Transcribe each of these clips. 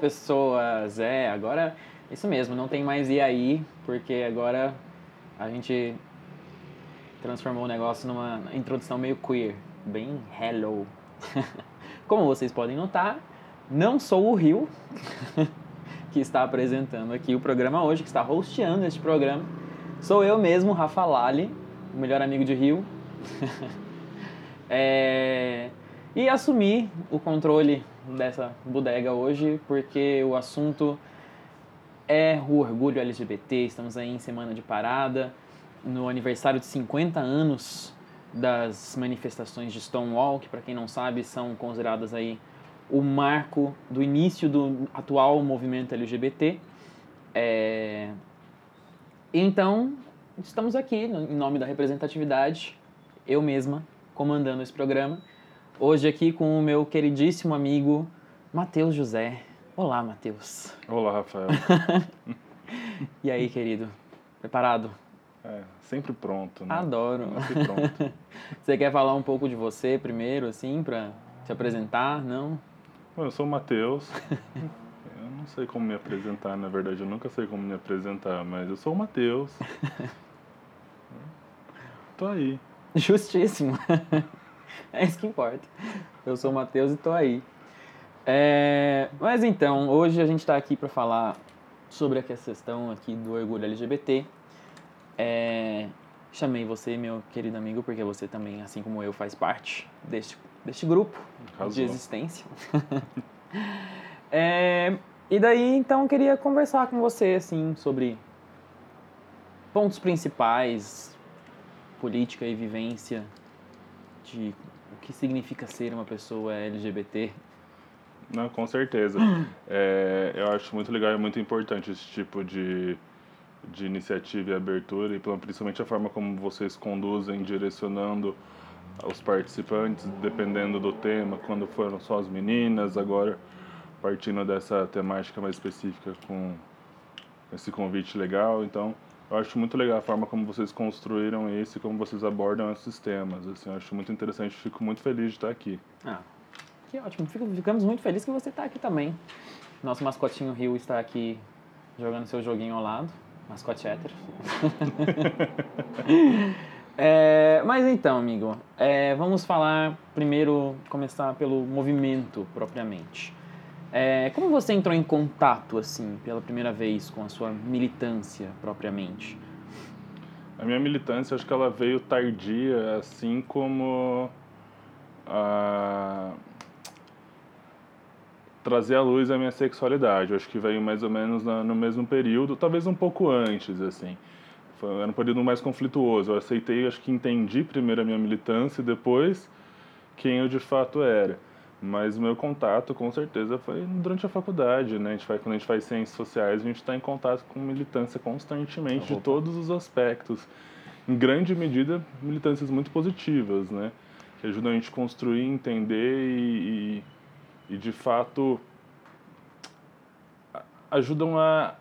Pessoas! É, agora, isso mesmo, não tem mais e aí, porque agora a gente transformou o negócio numa introdução meio queer, bem hello. Como vocês podem notar, não sou o Rio que está apresentando aqui o programa hoje, que está hosteando este programa. Sou eu mesmo, Rafa Lali, o melhor amigo de Rio. é... E assumi o controle dessa bodega hoje, porque o assunto é o orgulho LGBT. Estamos aí em semana de parada, no aniversário de 50 anos das manifestações de Stonewall, que para quem não sabe são consideradas aí o marco do início do atual movimento LGBT. É... Então, estamos aqui em nome da representatividade, eu mesma comandando esse programa. Hoje aqui com o meu queridíssimo amigo Matheus José. Olá, Matheus. Olá, Rafael. e aí, querido? Preparado? É, sempre pronto, né? Adoro. Sempre pronto. você quer falar um pouco de você primeiro, assim, para se apresentar, não? Eu sou o Matheus. Eu não sei como me apresentar, na verdade, eu nunca sei como me apresentar, mas eu sou o Matheus. Tô aí. Justíssimo. É isso que importa. Eu sou o Matheus e tô aí. É, mas então, hoje a gente está aqui para falar sobre a questão aqui do orgulho LGBT. É, chamei você, meu querido amigo, porque você também, assim como eu, faz parte deste, deste grupo Arrasou. de existência. é, e daí, então, queria conversar com você, assim, sobre pontos principais, política e vivência de o que significa ser uma pessoa LGBT. Não, com certeza. É, eu acho muito legal e muito importante esse tipo de, de iniciativa e abertura, e principalmente a forma como vocês conduzem, direcionando os participantes, dependendo do tema, quando foram só as meninas, agora partindo dessa temática mais específica com esse convite legal. Então, eu acho muito legal a forma como vocês construíram isso e como vocês abordam esses temas. Assim, eu acho muito interessante, fico muito feliz de estar aqui. Ah, que ótimo. Fico, ficamos muito felizes que você está aqui também. Nosso mascotinho Rio está aqui jogando seu joguinho ao lado. Mascote hétero. é, mas então, amigo, é, vamos falar primeiro, começar pelo movimento propriamente. É, como você entrou em contato, assim, pela primeira vez com a sua militância propriamente? A minha militância, acho que ela veio tardia, assim como a... trazer à luz a minha sexualidade. Acho que veio mais ou menos no mesmo período, talvez um pouco antes, assim. Foi, era um período mais conflituoso. Eu aceitei, acho que entendi primeiro a minha militância e depois quem eu de fato era. Mas o meu contato, com certeza, foi durante a faculdade, né? A gente faz, quando a gente faz ciências sociais, a gente está em contato com militância constantemente, de todos os aspectos. Em grande medida, militâncias muito positivas, né? Que ajudam a gente a construir, entender e, e, e de fato, ajudam a,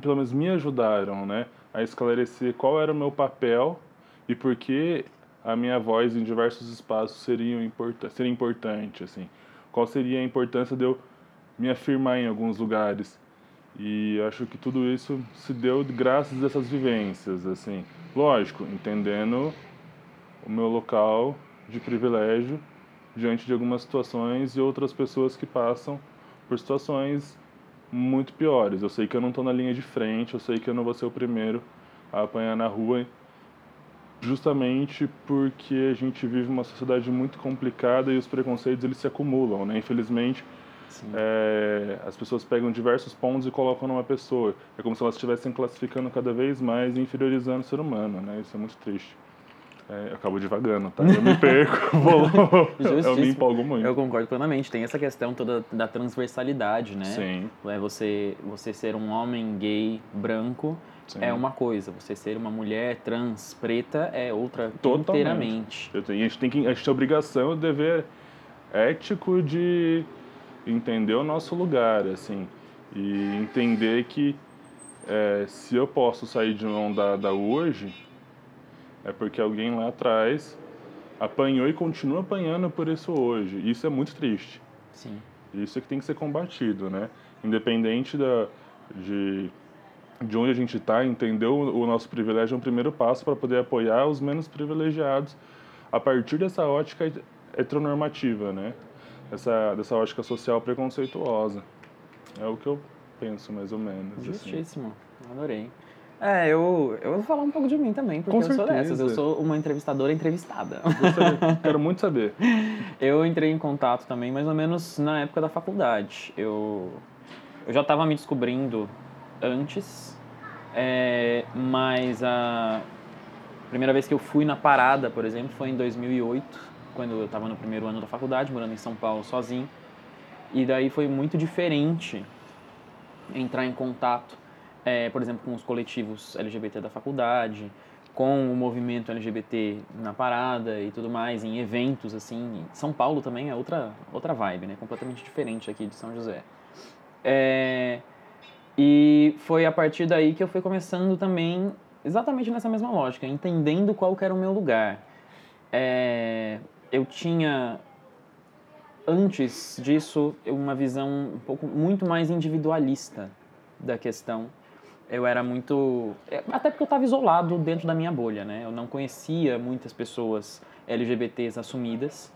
pelo menos me ajudaram, né? A esclarecer qual era o meu papel e por que a minha voz em diversos espaços seria, importa seria importante, assim. Qual seria a importância de eu me afirmar em alguns lugares. E acho que tudo isso se deu graças a essas vivências, assim. Lógico, entendendo o meu local de privilégio diante de algumas situações e outras pessoas que passam por situações muito piores. Eu sei que eu não estou na linha de frente, eu sei que eu não vou ser o primeiro a apanhar na rua justamente porque a gente vive uma sociedade muito complicada e os preconceitos eles se acumulam, né? Infelizmente, é, as pessoas pegam diversos pontos e colocam numa pessoa. É como se elas estivessem classificando cada vez mais e inferiorizando o ser humano, né? Isso é muito triste. É, eu acabo devagando, tá? Eu me perco, vou, eu me empolgo muito. Eu concordo plenamente. Tem essa questão toda da transversalidade, né? Sim. É você, você ser um homem gay branco Sim. é uma coisa, você ser uma mulher trans preta é outra Totalmente. inteiramente. Tenho, a gente tem que, a gente tem a obrigação, o dever ético de entender o nosso lugar, assim, e entender que é, se eu posso sair de mão dada hoje, é porque alguém lá atrás apanhou e continua apanhando por isso hoje. Isso é muito triste. Sim. Isso é que tem que ser combatido, né? Independente da, de, de onde a gente está, entender o, o nosso privilégio é um primeiro passo para poder apoiar os menos privilegiados a partir dessa ótica heteronormativa, né? Essa, dessa ótica social preconceituosa. É o que eu penso, mais ou menos. Assim. Justíssimo. Assim. Adorei. É, eu, eu vou falar um pouco de mim também, porque Com eu sou dessas. Eu sou uma entrevistadora entrevistada. Quero muito saber. eu entrei em contato também, mais ou menos na época da faculdade. Eu, eu já estava me descobrindo antes, é, mas a primeira vez que eu fui na parada, por exemplo, foi em 2008, quando eu estava no primeiro ano da faculdade, morando em São Paulo sozinho. E daí foi muito diferente entrar em contato é, por exemplo, com os coletivos LGBT da faculdade, com o movimento LGBT na parada e tudo mais, em eventos, assim. São Paulo também é outra, outra vibe, né? Completamente diferente aqui de São José. É, e foi a partir daí que eu fui começando também, exatamente nessa mesma lógica, entendendo qual era o meu lugar. É, eu tinha, antes disso, uma visão um pouco, muito mais individualista da questão eu era muito. É, até porque eu estava isolado dentro da minha bolha, né? Eu não conhecia muitas pessoas LGBTs assumidas.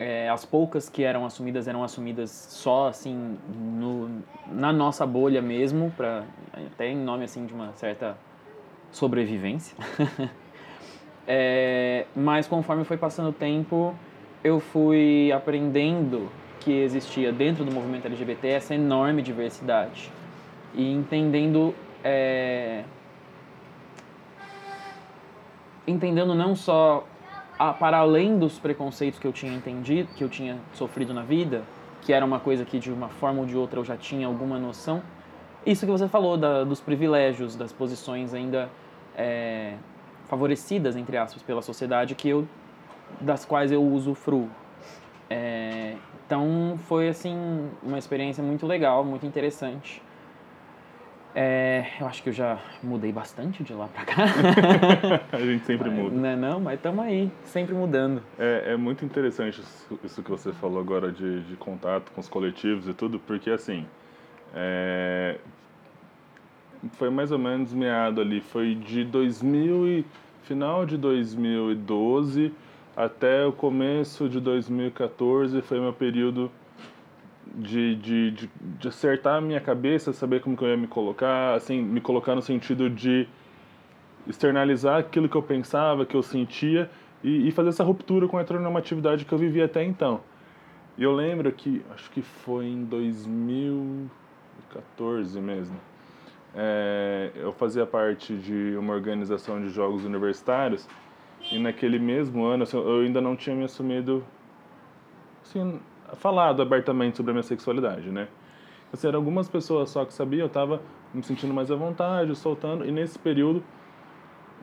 É, as poucas que eram assumidas eram assumidas só assim no, na nossa bolha mesmo, pra, até em nome assim de uma certa sobrevivência. é, mas conforme foi passando o tempo, eu fui aprendendo que existia dentro do movimento LGBT essa enorme diversidade e entendendo é, entendendo não só a, para além dos preconceitos que eu tinha entendido, que eu tinha sofrido na vida, que era uma coisa que de uma forma ou de outra eu já tinha alguma noção. Isso que você falou da, dos privilégios, das posições ainda é, favorecidas entre aspas pela sociedade que eu das quais eu usufruo. É, então foi assim uma experiência muito legal, muito interessante. É, eu acho que eu já mudei bastante de lá pra cá. a gente sempre mas, muda. Não, é não, mas estamos aí, sempre mudando. É, é muito interessante isso, que você falou agora de, de contato com os coletivos e tudo, porque assim, é, foi mais ou menos meado ali, foi de 2000 e, final de 2012 até o começo de 2014 foi meu período de, de, de, de, acertar a minha cabeça, saber como que eu ia me colocar, assim, me colocar no sentido de externalizar aquilo que eu pensava, que eu sentia e, e fazer essa ruptura com a heteronormatividade que eu vivia até então. E eu lembro que, acho que foi em 2014 mesmo, é, eu fazia parte de uma organização de jogos universitários e naquele mesmo ano assim, eu ainda não tinha me assumido assim, falado abertamente sobre a minha sexualidade, né? Assim, eram algumas pessoas só que sabiam, eu estava me sentindo mais à vontade, soltando, e nesse período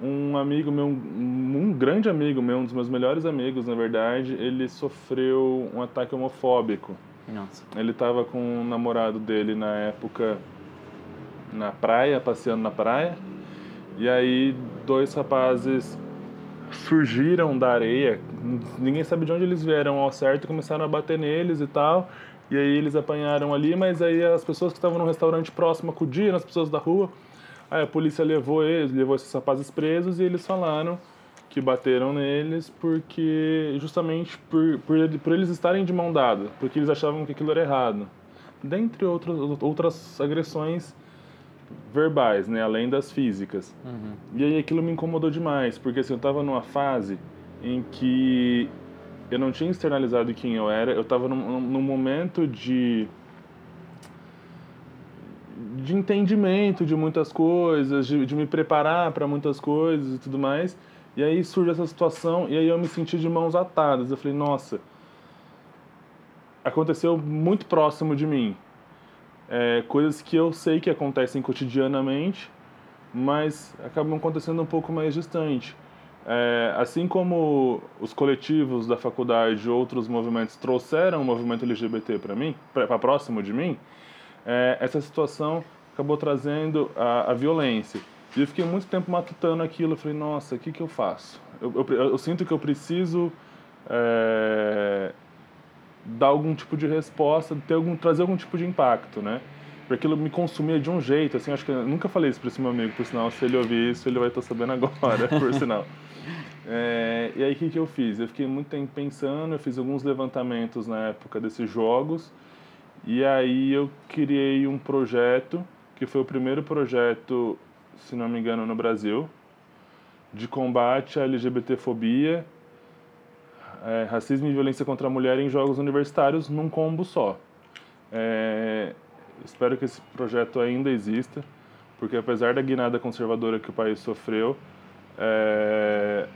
um amigo meu, um, grande amigo meu, um dos meus melhores amigos, na verdade, ele sofreu um ataque homofóbico. Nossa. Ele estava com um namorado dele na época na praia, passeando na praia, e aí dois rapazes surgiram da areia, ninguém sabe de onde eles vieram ao certo, começaram a bater neles e tal. E aí eles apanharam ali, mas aí as pessoas que estavam no restaurante próximo acudiram, as pessoas da rua. Aí a polícia levou eles, levou esses rapazes presos e eles falaram que bateram neles porque justamente por, por, por eles estarem de mão dada, porque eles achavam que aquilo era errado. Dentre outros, outras agressões verbais, né, além das físicas. Uhum. E aí aquilo me incomodou demais, porque assim, eu estava numa fase em que eu não tinha externalizado quem eu era, eu estava num, num momento de de entendimento de muitas coisas, de, de me preparar para muitas coisas e tudo mais. E aí surge essa situação e aí eu me senti de mãos atadas. Eu falei, nossa, aconteceu muito próximo de mim é, coisas que eu sei que acontecem cotidianamente, mas acabam acontecendo um pouco mais distante. É, assim como os coletivos da faculdade e outros movimentos trouxeram o movimento LGBT para mim, para próximo de mim, é, essa situação acabou trazendo a, a, violência. E eu fiquei muito tempo matutando aquilo. Eu falei, nossa, o que, que eu faço? Eu, eu, eu sinto que eu preciso é, dar algum tipo de resposta, ter algum, trazer algum tipo de impacto, né? Porque aquilo me consumia de um jeito, assim, acho que nunca falei isso para esse meu amigo, por sinal, se ele ouvir isso, ele vai estar sabendo agora, por sinal. É, e aí o que, que eu fiz? Eu fiquei muito tempo pensando, eu fiz alguns levantamentos na época desses jogos, e aí eu criei um projeto, que foi o primeiro projeto, se não me engano, no Brasil, de combate à LGBTfobia, é, racismo e violência contra a mulher em jogos universitários num combo só. É, espero que esse projeto ainda exista, porque apesar da guinada conservadora que o país sofreu, é,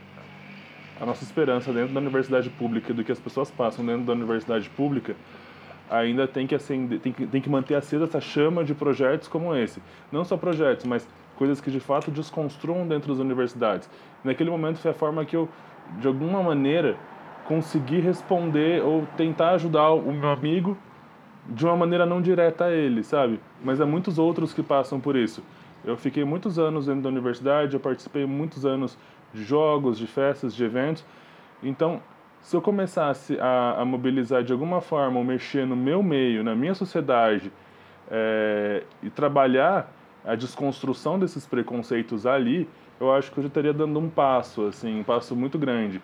a nossa esperança dentro da universidade pública, do que as pessoas passam dentro da universidade pública, ainda tem que, acender, tem que, tem que manter acesa essa chama de projetos como esse. Não só projetos, mas coisas que de fato desconstruam dentro das universidades. Naquele momento foi a forma que eu, de alguma maneira, consegui responder ou tentar ajudar o meu amigo de uma maneira não direta a ele, sabe? Mas há muitos outros que passam por isso. Eu fiquei muitos anos dentro da universidade, eu participei muitos anos de jogos, de festas, de eventos. Então, se eu começasse a, a mobilizar de alguma forma, ou mexer no meu meio, na minha sociedade, é, e trabalhar a desconstrução desses preconceitos ali, eu acho que eu já estaria dando um passo, assim, um passo muito grande.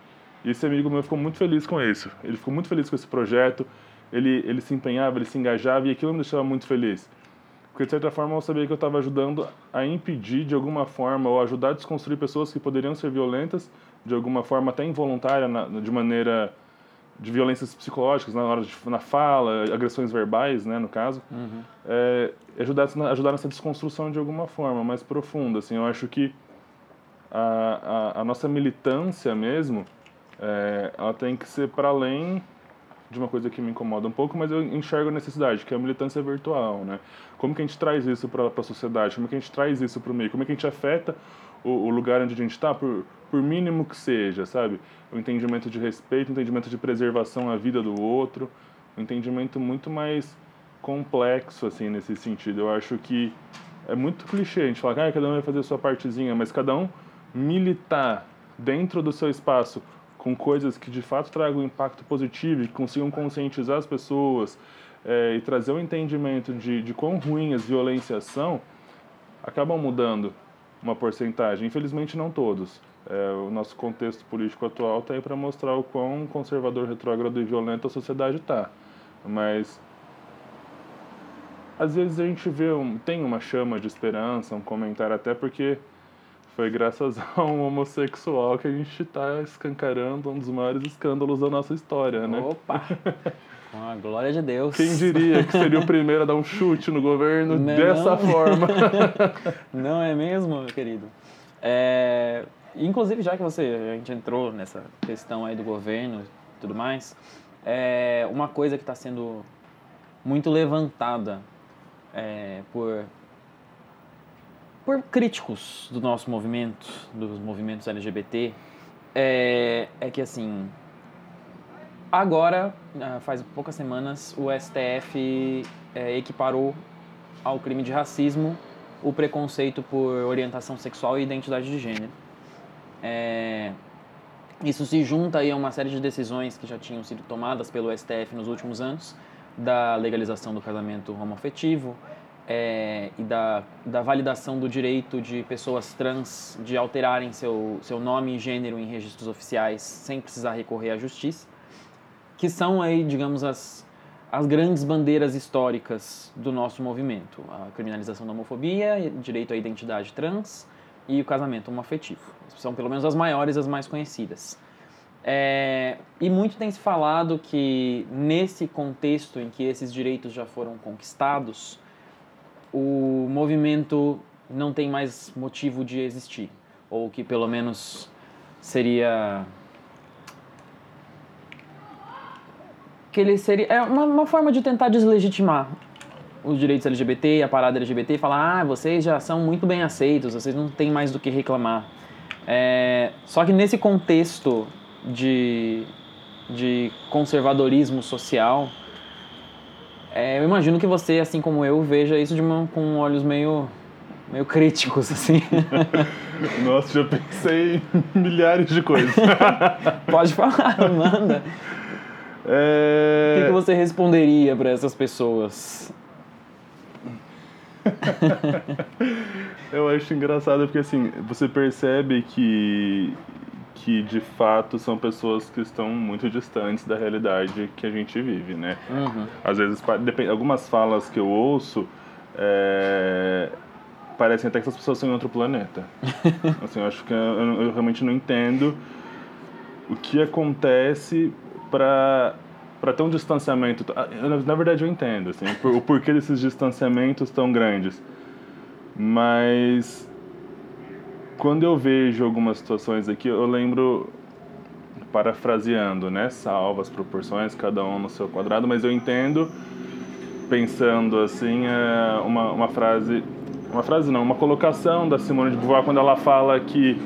E esse amigo meu ficou muito feliz com isso. Ele ficou muito feliz com esse projeto. Ele, ele se empenhava, ele se engajava e aquilo me deixava muito feliz. Porque, de certa forma, eu sabia que eu estava ajudando a impedir, de alguma forma, ou ajudar a desconstruir pessoas que poderiam ser violentas, de alguma forma até involuntária, na, de maneira de violências psicológicas na hora de, na fala, agressões verbais, né, no caso, uhum. é, ajudar, ajudar nessa desconstrução de alguma forma mais profunda. Assim, eu acho que a, a, a nossa militância mesmo, é, ela tem que ser para além de uma coisa que me incomoda um pouco, mas eu enxergo a necessidade, que é a militância virtual, né? Como que a gente traz isso para a sociedade? Como que a gente traz isso para o meio? Como é que a gente afeta o, o lugar onde a gente está, por, por mínimo que seja, sabe? O entendimento de respeito, o entendimento de preservação à vida do outro, um entendimento muito mais complexo, assim, nesse sentido. Eu acho que é muito clichê a gente falar que ah, cada um vai fazer a sua partezinha, mas cada um militar dentro do seu espaço com coisas que de fato tragam impacto positivo, que consigam conscientizar as pessoas é, e trazer o um entendimento de, de quão ruim as violências são, acabam mudando uma porcentagem. Infelizmente, não todos. É, o nosso contexto político atual está aí para mostrar o quão conservador, retrógrado e violento a sociedade está. Mas às vezes a gente vê um, tem uma chama de esperança, um comentário até porque foi graças a um homossexual que a gente está escancarando um dos maiores escândalos da nossa história, né? Opa! Com a glória de Deus. Quem diria que seria o primeiro a dar um chute no governo não dessa não? forma? não é mesmo, meu querido? É, inclusive, já que você, a gente entrou nessa questão aí do governo e tudo mais, é uma coisa que está sendo muito levantada é, por por críticos do nosso movimento, dos movimentos LGBT, é, é que assim, agora, ah, faz poucas semanas, o STF é, equiparou ao crime de racismo o preconceito por orientação sexual e identidade de gênero. É, isso se junta aí a uma série de decisões que já tinham sido tomadas pelo STF nos últimos anos, da legalização do casamento homoafetivo, é, e da, da validação do direito de pessoas trans de alterarem seu, seu nome e gênero em registros oficiais sem precisar recorrer à justiça, que são aí, digamos, as, as grandes bandeiras históricas do nosso movimento. A criminalização da homofobia, direito à identidade trans e o casamento homoafetivo. São pelo menos as maiores, as mais conhecidas. É, e muito tem se falado que nesse contexto em que esses direitos já foram conquistados, o movimento não tem mais motivo de existir, ou que pelo menos seria que ele seria é uma, uma forma de tentar deslegitimar os direitos LGBT, a parada LGBT e falar, ah, vocês já são muito bem aceitos, vocês não têm mais do que reclamar. É, só que nesse contexto de, de conservadorismo social, é, eu imagino que você, assim como eu, veja isso de uma, com olhos meio, meio críticos, assim. Nossa, já pensei em milhares de coisas. Pode falar, manda. É... O que, que você responderia para essas pessoas? Eu acho engraçado porque assim, você percebe que que de fato são pessoas que estão muito distantes da realidade que a gente vive, né? Uhum. Às vezes, depende, algumas falas que eu ouço é, parecem até que essas pessoas são em outro planeta. assim, eu acho que eu, eu realmente não entendo o que acontece para para ter um distanciamento. Na verdade, eu entendo assim, o porquê desses distanciamentos tão grandes. Mas quando eu vejo algumas situações aqui, eu lembro, parafraseando, né? Salva as proporções, cada um no seu quadrado, mas eu entendo, pensando assim, é uma, uma frase. Uma frase não, uma colocação da Simone de Beauvoir quando ela fala que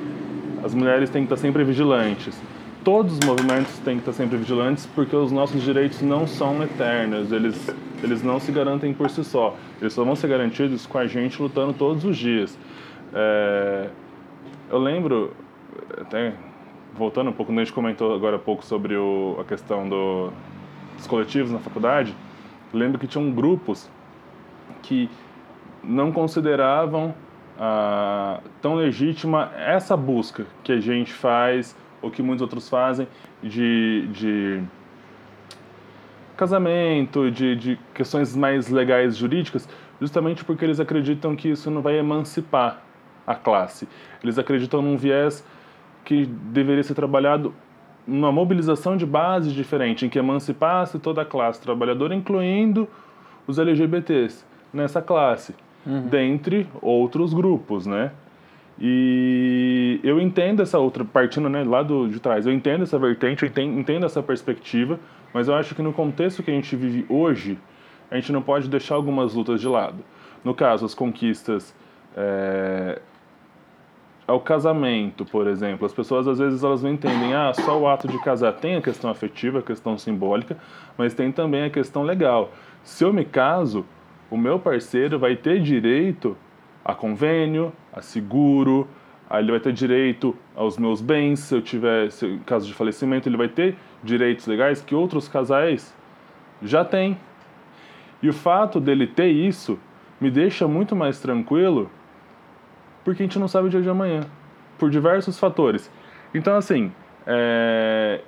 as mulheres têm que estar sempre vigilantes. Todos os movimentos têm que estar sempre vigilantes porque os nossos direitos não são eternos, eles, eles não se garantem por si só. Eles só vão ser garantidos com a gente lutando todos os dias. É, eu lembro, até voltando um pouco, a gente comentou agora há pouco sobre o, a questão do, dos coletivos na faculdade. Lembro que tinham grupos que não consideravam ah, tão legítima essa busca que a gente faz, ou que muitos outros fazem, de, de casamento, de, de questões mais legais jurídicas, justamente porque eles acreditam que isso não vai emancipar a classe. Eles acreditam num viés que deveria ser trabalhado numa mobilização de base diferente, em que emancipasse toda a classe trabalhadora, incluindo os LGBTs nessa classe, uhum. dentre outros grupos, né? E eu entendo essa outra, partindo né, lá do, de trás, eu entendo essa vertente, eu entendo, entendo essa perspectiva, mas eu acho que no contexto que a gente vive hoje, a gente não pode deixar algumas lutas de lado. No caso, as conquistas é, ao casamento, por exemplo. As pessoas às vezes elas não entendem, ah, só o ato de casar tem a questão afetiva, a questão simbólica, mas tem também a questão legal. Se eu me caso, o meu parceiro vai ter direito a convênio, a seguro, ele vai ter direito aos meus bens, se eu tiver, se, em caso de falecimento, ele vai ter direitos legais que outros casais já têm. E o fato dele ter isso me deixa muito mais tranquilo porque a gente não sabe o dia de amanhã, por diversos fatores. Então, assim, é...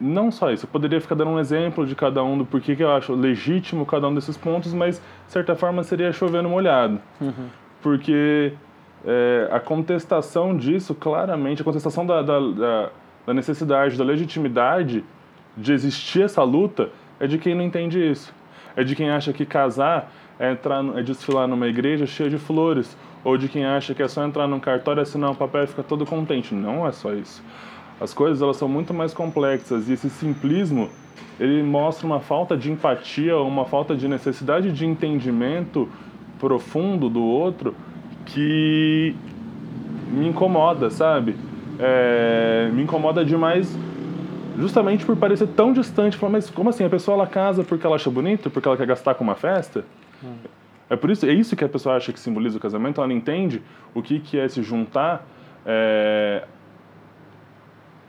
não só isso, eu poderia ficar dando um exemplo de cada um do porquê que eu acho legítimo cada um desses pontos, mas, de certa forma, seria chovendo molhado. Uhum. Porque é, a contestação disso, claramente, a contestação da, da, da, da necessidade, da legitimidade de existir essa luta, é de quem não entende isso. É de quem acha que casar é, entrar, é desfilar numa igreja cheia de flores, ou de quem acha que é só entrar num cartório, assinar um papel e ficar todo contente. Não é só isso. As coisas elas são muito mais complexas e esse simplismo ele mostra uma falta de empatia, uma falta de necessidade de entendimento profundo do outro que me incomoda, sabe? É, me incomoda demais justamente por parecer tão distante. Falar, mas como assim? A pessoa ela casa porque ela acha bonito? Porque ela quer gastar com uma festa? Hum. É por isso, é isso que a pessoa acha que simboliza o casamento. Ela não entende o que, que é se juntar é,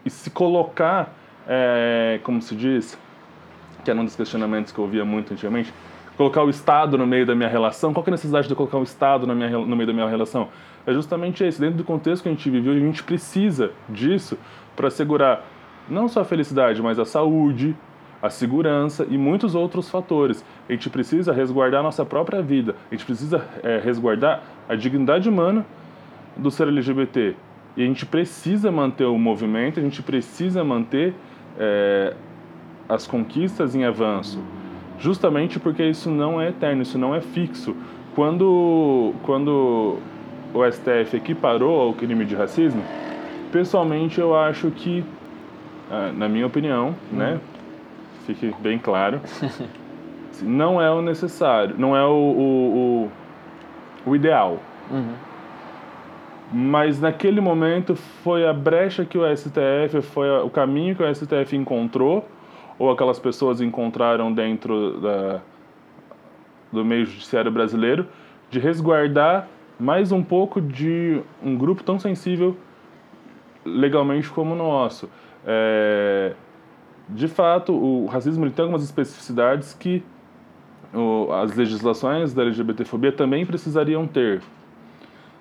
e se colocar, é, como se diz, que era um dos questionamentos que eu ouvia muito antigamente, colocar o Estado no meio da minha relação. Qual que é a necessidade de eu colocar o Estado na minha, no meio da minha relação? É justamente esse. Dentro do contexto que a gente vive a gente precisa disso para assegurar não só a felicidade, mas a saúde, a segurança e muitos outros fatores. A gente precisa resguardar a nossa própria vida, a gente precisa é, resguardar a dignidade humana do ser LGBT. E a gente precisa manter o movimento, a gente precisa manter é, as conquistas em avanço, justamente porque isso não é eterno, isso não é fixo. Quando, quando o STF equiparou ao crime de racismo, pessoalmente eu acho que, ah, na minha opinião, hum. né, fique bem claro. não é o necessário, não é o, o, o, o ideal. Uhum. Mas naquele momento foi a brecha que o STF, foi o caminho que o STF encontrou, ou aquelas pessoas encontraram dentro da, do meio judiciário brasileiro, de resguardar mais um pouco de um grupo tão sensível legalmente como o nosso. É, de fato, o racismo ele tem algumas especificidades que o, as legislações da LGBTfobia também precisariam ter.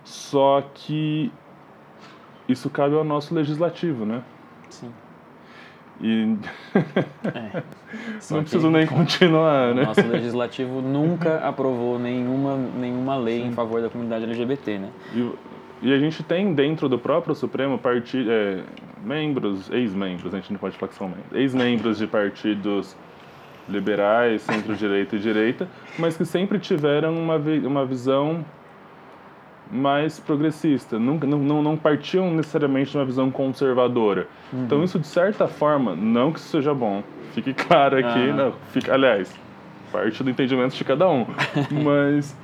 Só que isso cabe ao nosso legislativo, né? Sim. E É. Não preciso nem continuar, o né? nosso legislativo nunca aprovou nenhuma, nenhuma lei em favor da comunidade LGBT, né? E, e a gente tem dentro do próprio Supremo parti é, membros, ex-membros, a gente não pode falar que são membros, ex-membros de partidos liberais, centro-direita e direita, mas que sempre tiveram uma, vi- uma visão mais progressista, nunca, não, não, não partiam necessariamente de uma visão conservadora. Então isso, de certa forma, não que isso seja bom, fique claro aqui, Aham. não, fica, aliás, parte do entendimento de cada um, mas...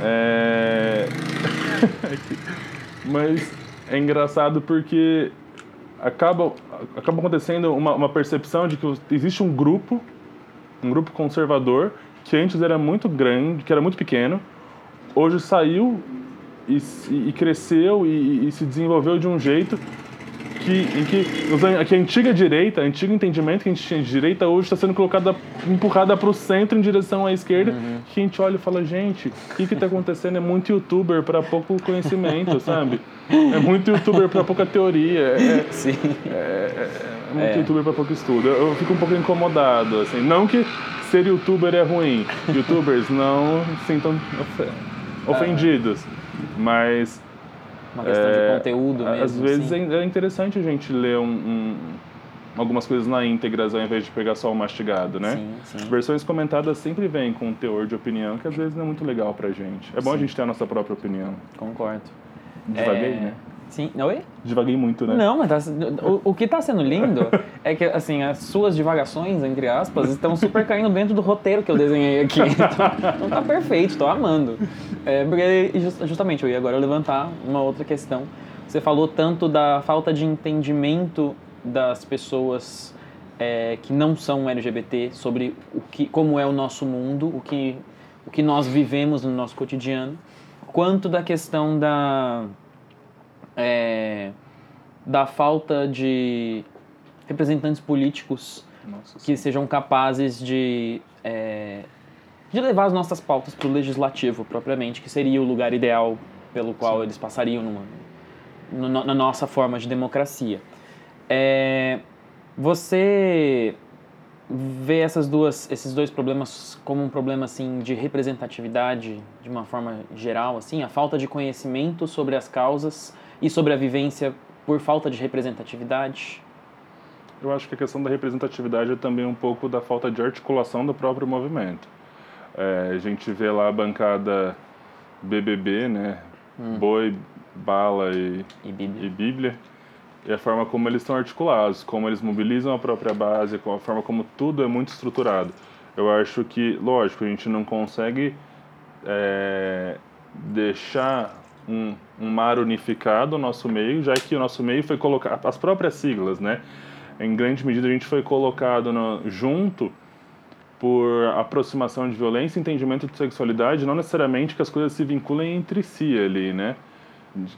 É... Mas é engraçado porque acaba, acaba acontecendo uma, uma percepção de que existe um grupo, um grupo conservador, que antes era muito grande, que era muito pequeno, hoje saiu e, e cresceu e, e se desenvolveu de um jeito que, em que, que a antiga direita, o antigo entendimento que a gente tinha de direita hoje está sendo colocada, empurrada para o centro em direção à esquerda, que a gente olha e fala, gente, o que está acontecendo? É muito youtuber para pouco conhecimento, sabe? É muito youtuber para pouca teoria, é, Sim. é muito É. youtuber para pouco estudo. Eu, eu fico um pouco incomodado, assim, não que ser youtuber é ruim, youtubers não se sintam ofe- ofendidos, mas Uma questão é, de conteúdo mesmo. às vezes assim. é é interessante a gente ler um- um- algumas coisas na íntegra ao invés de pegar só o mastigado, né? Sim, sim. Versões comentadas sempre vêm com um teor de opinião que às vezes não é muito legal pra gente. É bom a Sim. gente ter a nossa própria opinião. Concordo. Devaguei, É, né? Sim. Oi? Devaguei muito, né? Não, mas tá- o, o que está sendo lindo é que, assim, as suas divagações, entre aspas, estão super caindo dentro do roteiro que eu desenhei aqui. Então, então tá perfeito, tô amando. É, porque, just- justamente, eu ia agora levantar uma outra questão. Você falou tanto da falta de entendimento das pessoas é, que não são LGBT sobre o que, como é o nosso mundo, o que, o que nós vivemos no nosso cotidiano, quanto da questão da é, da falta de representantes políticos Nossa, que sejam capazes de, é, de levar as nossas pautas para o legislativo propriamente, que seria o lugar ideal pelo qual eles passariam numa, no- na nossa forma de democracia. É, você vê essas duas, esses dois problemas como um problema assim de representatividade de uma forma geral, assim, a falta de conhecimento sobre as causas e sobre a vivência por falta de representatividade. Eu acho que a questão da representatividade é também um pouco da falta de articulação do próprio movimento. É, a gente vê lá a bancada BBB, né? Boi, Bala e, E Bíblia. e Bíblia, e a forma como eles estão articulados, como eles mobilizam a própria base, com a forma como tudo é muito estruturado. Eu acho que, lógico, a gente não consegue é, deixar um, um mar unificado no nosso meio, já que o nosso meio foi colocado, as próprias siglas, né? Em grande medida a gente foi colocado no- junto por aproximação de violência entendimento de sexualidade, não necessariamente que as coisas se vinculem entre si ali, né?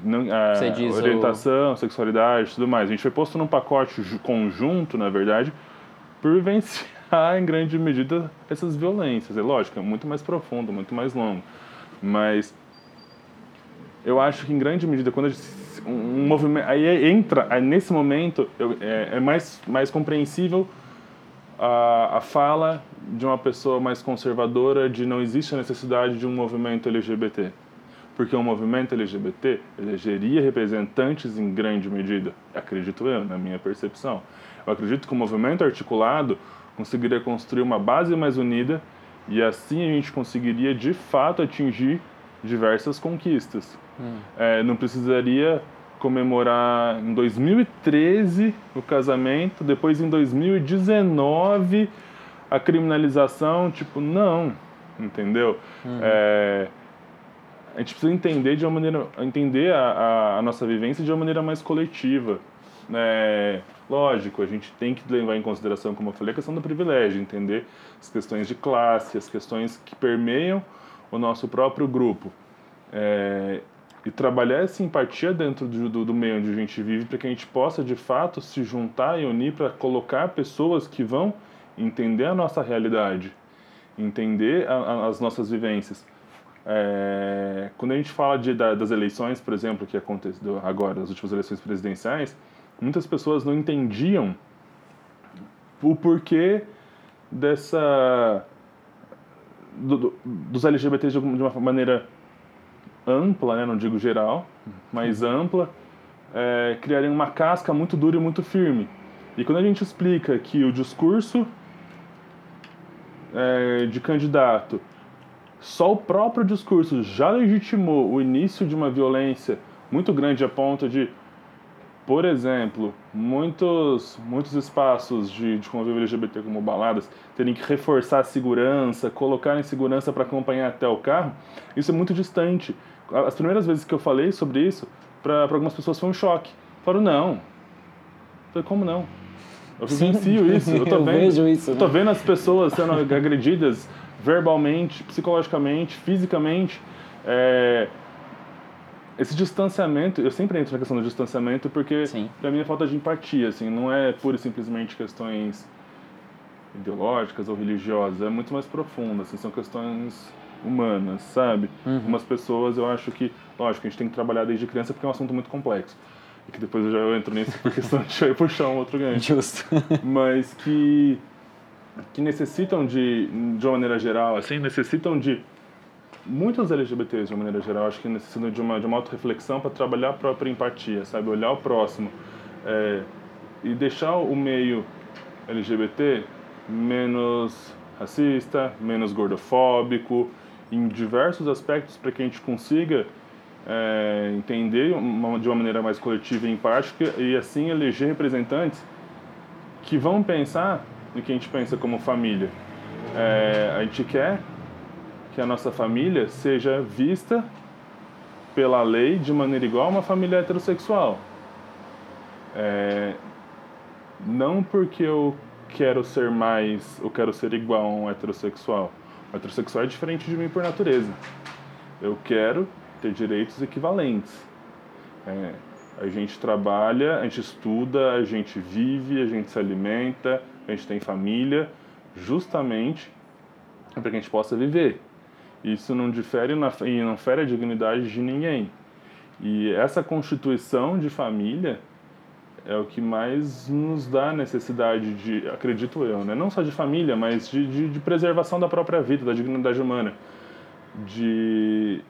Não, a Você diz o- orientação, sexualidade, tudo mais. A gente foi posto num pacote ju- conjunto, na verdade, por vivenciar em grande medida essas violências. É lógico, é muito mais profundo, muito mais longo. Mas eu acho que em grande medida quando gente, um, um movimento aí entra aí nesse momento eu- é, é mais mais compreensível a, a fala de uma pessoa mais conservadora de não existe a necessidade de um movimento LGBT porque um movimento LGBT elegeria representantes em grande medida acredito eu na minha percepção. Eu acredito que o movimento articulado conseguiria construir uma base mais unida e assim a gente conseguiria de fato atingir diversas conquistas é, não precisaria comemorar em 2013 o casamento, depois em 2019 a criminalização, tipo, não, entendeu? É, a gente precisa entender de uma maneira, entender a, a, a nossa vivência de uma maneira mais coletiva. É, lógico, a gente tem que levar em consideração, como eu falei, a questão do privilégio, entender as questões de classe, as questões que permeiam o nosso próprio grupo. É, e trabalhar essa empatia dentro do, do, do meio onde a gente vive para que a gente possa de fato se juntar e unir para colocar pessoas que vão entender a nossa realidade, entender a, a, as nossas vivências. É, quando a gente fala de, da, das eleições, por exemplo, que aconteceu agora, as últimas eleições presidenciais, muitas pessoas não entendiam o porquê dessa do, do, dos LGBTs de uma maneira ampla, né, não digo geral, mas ampla, é, criarem uma casca muito dura e muito firme. E quando a gente explica que o discurso é, de candidato, só o próprio discurso já legitimou o início de uma violência muito grande a ponto de, por exemplo, muitos, muitos espaços de, de convívio LGBT como baladas terem que reforçar a segurança, colocar em segurança para acompanhar até o carro, isso é muito distante as primeiras vezes que eu falei sobre isso, para algumas pessoas foi um choque. Falaram, não. Eu falei, como não? Eu vivencio isso, eu tô eu vendo. Vejo isso, eu tô né? vendo as pessoas sendo agredidas verbalmente, psicologicamente, fisicamente. É, esse distanciamento, eu sempre entro na questão do distanciamento porque para mim é falta de empatia, assim, não é pura e simplesmente questões ideológicas ou religiosas, é muito mais profundo, assim, são questões humanas, sabe? Uhum. Umas pessoas eu acho que, lógico, a gente tem que trabalhar desde criança porque é um assunto muito complexo. E que depois eu já entro nisso por questão de puxar um outro gancho. Justo. Mas que, que necessitam de, de uma maneira geral, assim, necessitam de muitos LGBTs de uma maneira geral, acho que necessitam de uma, de uma auto-reflexão para trabalhar a própria empatia, sabe? Olhar o próximo. É, e deixar o meio LGBT menos racista, menos gordofóbico, em diversos aspectos para que a gente consiga é, entender uma, de uma maneira mais coletiva e empática e assim eleger representantes que vão pensar no que a gente pensa como família. É, a gente quer que a nossa família seja vista pela lei de maneira igual a uma família heterossexual. É, não porque eu quero ser mais, eu quero ser igual a um heterossexual o heterossexual é diferente de mim por natureza. Eu quero ter direitos equivalentes. É, a gente trabalha, a gente estuda, a gente vive, a gente se alimenta, a gente tem família, justamente para que a gente possa viver. Isso não difere na, e não fere a dignidade de ninguém. E essa constituição de família é o que mais nos dá necessidade de, acredito eu, né? não só de família, mas de, de, de preservação da própria vida, da dignidade humana. De,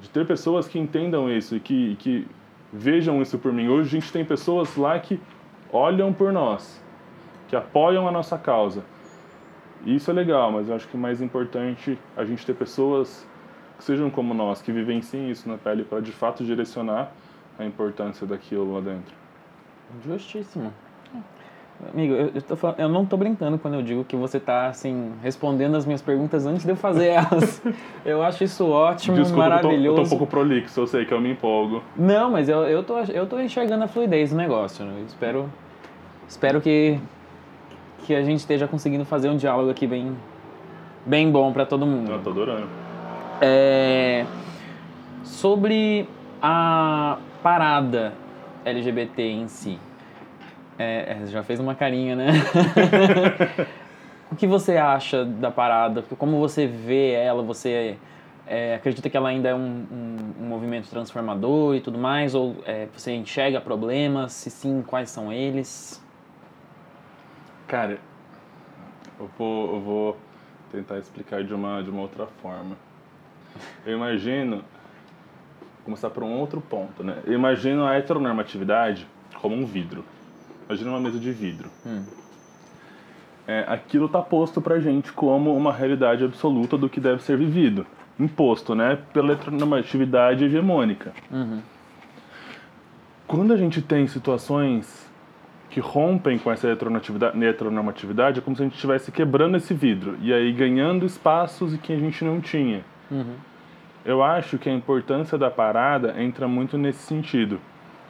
de ter pessoas que entendam isso e que, que vejam isso por mim. Hoje a gente tem pessoas lá que olham por nós, que apoiam a nossa causa. E isso é legal, mas eu acho que o mais importante é a gente ter pessoas que sejam como nós, que vivenciem isso na pele para de fato direcionar a importância daquilo lá dentro. Justíssimo. Amigo, eu, eu, falando, eu, não tô brincando quando eu digo que você tá, assim, respondendo as minhas perguntas antes de eu fazer elas. eu acho isso ótimo, Desculpa, maravilhoso. Eu tô, eu tô um pouco prolixo, eu sei que eu me empolgo. Não, mas eu, eu, tô, eu tô enxergando a fluidez do negócio. Né? espero, espero que, que a gente esteja conseguindo fazer um diálogo aqui bem, bem bom para todo mundo. Eu tô adorando. É, sobre a parada LGBT em si. É, é já fez uma carinha, né? o que você acha da parada? Como você vê ela? Você é, acredita que ela ainda é um, um, um, movimento transformador e tudo mais? Ou é, você enxerga problemas? Se sim, quais são eles? Cara, eu vou, eu vou tentar explicar de uma, de uma outra forma. Eu imagino começar por um outro ponto, né? Eu imagino a heteronormatividade como um vidro. Imagina uma mesa de vidro. Hum. É, aquilo está posto pra gente como uma realidade absoluta do que deve ser vivido. Imposto, né? Pela heteronormatividade hegemônica. Uhum. Quando a gente tem situações que rompem com essa heteronormatividade, é como se a gente estivesse quebrando esse vidro e aí ganhando espaços que a gente não tinha. Uhum eu acho que a importância da parada entra muito nesse sentido,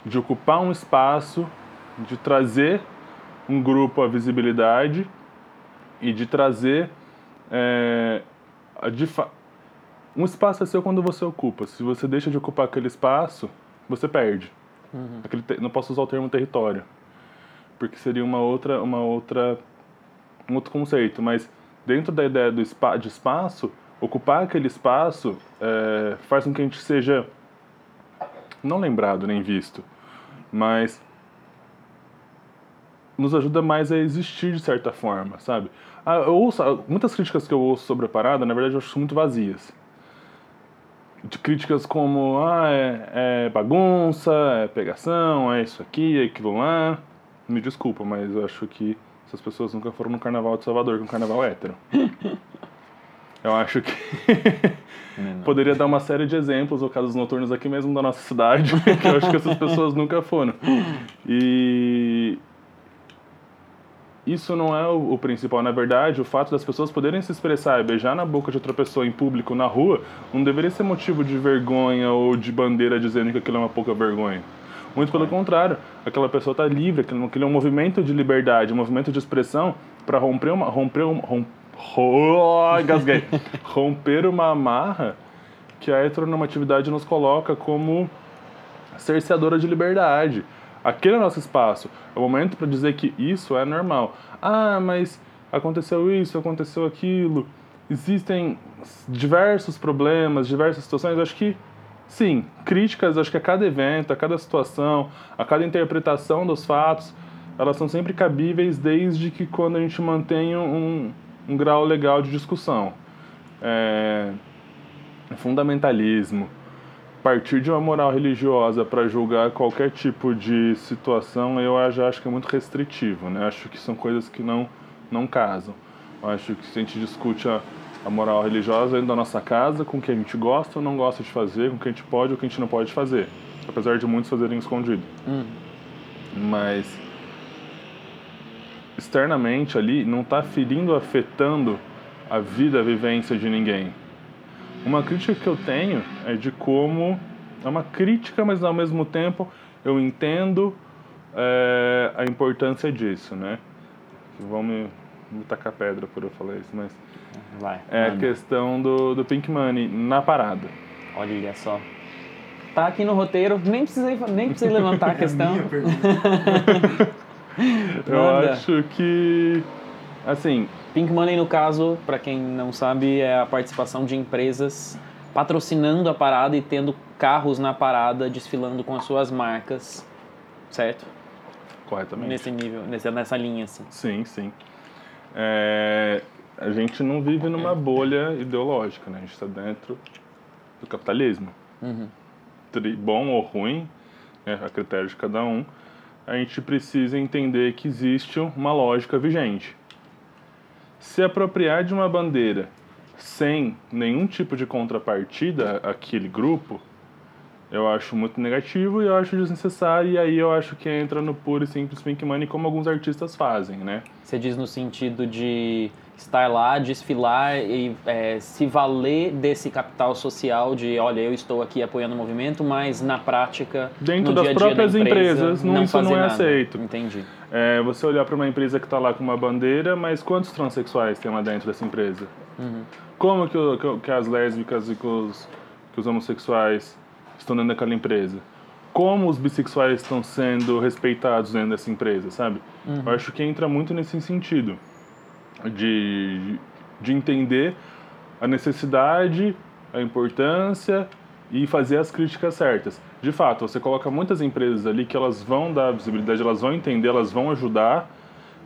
de ocupar um espaço, de trazer um grupo à visibilidade e de trazer é, de um espaço é seu quando você ocupa. Se você deixa de ocupar aquele espaço, você perde. Uhum. Aquele não posso usar o termo território, porque seria uma outra, uma outra, um outro conceito. Mas dentro da ideia do spa, de espaço, ocupar aquele espaço é, faz com que a gente seja não lembrado nem visto, mas nos ajuda mais a existir de certa forma, sabe? Ah, eu ouço, muitas críticas que eu ouço sobre a parada, na verdade, eu acho muito vazias. De críticas como, ah, é, é bagunça, é pegação, é isso aqui, é aquilo lá. Me desculpa, mas eu acho que essas pessoas nunca foram no Carnaval de Salvador, que é um carnaval hétero. Eu acho que Não. poderia dar uma série de exemplos ou casos noturnos aqui mesmo da nossa cidade, que eu acho que essas pessoas nunca foram. E isso não é o principal. Na verdade, o fato das pessoas poderem se expressar e beijar na boca de outra pessoa em público, na rua, não deveria ser motivo de vergonha ou de bandeira dizendo que aquilo é uma pouca vergonha. Muito pelo contrário, aquela pessoa está livre, aquilo é um movimento de liberdade, um movimento de expressão para romper uma. Romper uma rom, ro- engasguei. romper uma amarra que a heteronormatividade nos coloca como cerceadora de liberdade. Aquele é o nosso espaço. É o momento para dizer que isso é normal. Ah, mas aconteceu isso, aconteceu aquilo. Existem diversos problemas, diversas situações. Eu acho que, sim, críticas, acho que a cada evento, a cada situação, a cada interpretação dos fatos, elas são sempre cabíveis desde que quando a gente mantenha um, um grau legal de discussão. É, fundamentalismo, partir de uma moral religiosa para julgar qualquer tipo de situação, eu já acho que é muito restritivo, né? Acho que são coisas que não não casam. Acho que se a gente discute a, a moral religiosa dentro da nossa casa, com o que a gente gosta ou não gosta de fazer, com o que a gente pode ou o que a gente não pode fazer, apesar de muitos fazerem escondido. Hum. Mas externamente ali não está ferindo, afetando a vida, a vivência de ninguém. Uma crítica que eu tenho é de como é uma crítica, mas ao mesmo tempo eu entendo é, a importância disso, né? Vão me tacar pedra por eu falar isso, mas Vai. é a manda. questão do, do Pink Money na parada. Olha só. Tá aqui no roteiro, nem precisei, nem precisei levantar a questão. Minha pergunta. Eu acho que, assim, Pink Money, no caso, para quem não sabe, é a participação de empresas patrocinando a parada e tendo carros na parada desfilando com as suas marcas, certo? corretamente. Nesse nível, nessa, nessa linha, assim. Sim, sim. É, a gente não vive numa bolha ideológica, né? A gente está dentro do capitalismo. Uhum. Bom ou ruim, né, a critério de cada um, a gente precisa entender que existe uma lógica vigente. Se apropriar de uma bandeira sem nenhum tipo de contrapartida àquele grupo, eu acho muito negativo e eu acho desnecessário, e aí eu acho que entra no puro e simples Pink Money como alguns artistas fazem, né? Você diz no sentido de estar lá, desfilar e é, se valer desse capital social de, olha, eu estou aqui apoiando o movimento, mas na prática, Dentro das dia a dia da próprias empresa, empresas, não- isso não é nada. aceito. Entendi. É, você olhar para uma empresa que está lá com uma bandeira, mas quantos transexuais tem lá dentro dessa empresa? Uhum. Como que, que, que as lésbicas e que os, que os homossexuais estão dentro daquela empresa? Como os bissexuais estão sendo respeitados dentro dessa empresa, sabe? Eu acho que entra muito nesse sentido de, de entender a necessidade, a importância e fazer as críticas certas. De fato, você coloca muitas empresas ali que elas vão dar visibilidade, elas vão entender, elas vão ajudar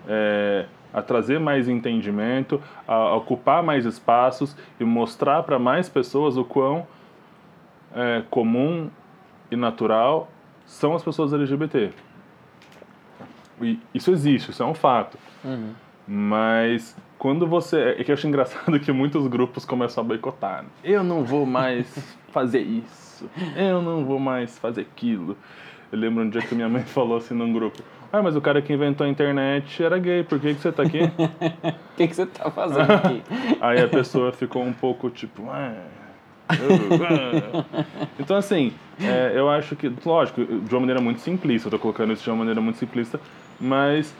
é, a trazer mais entendimento, a, a ocupar mais espaços e mostrar para mais pessoas o quão é, comum e natural são as pessoas LGBT. E isso existe, isso é um fato. Uhum. Mas quando você. É que eu acho engraçado que muitos grupos começam a boicotar. né? Eu não vou mais fazer isso. Eu não vou mais fazer aquilo. Eu lembro um dia que minha mãe falou assim num grupo: Ah, mas o cara que inventou a internet era gay, por que, que você tá aqui? O que, que você tá fazendo aqui? Aí a pessoa ficou um pouco tipo. "Ah, eu- ah." Então, assim, é, eu acho que, lógico, de uma maneira muito simplista, eu tô colocando isso de uma maneira muito simplista, mas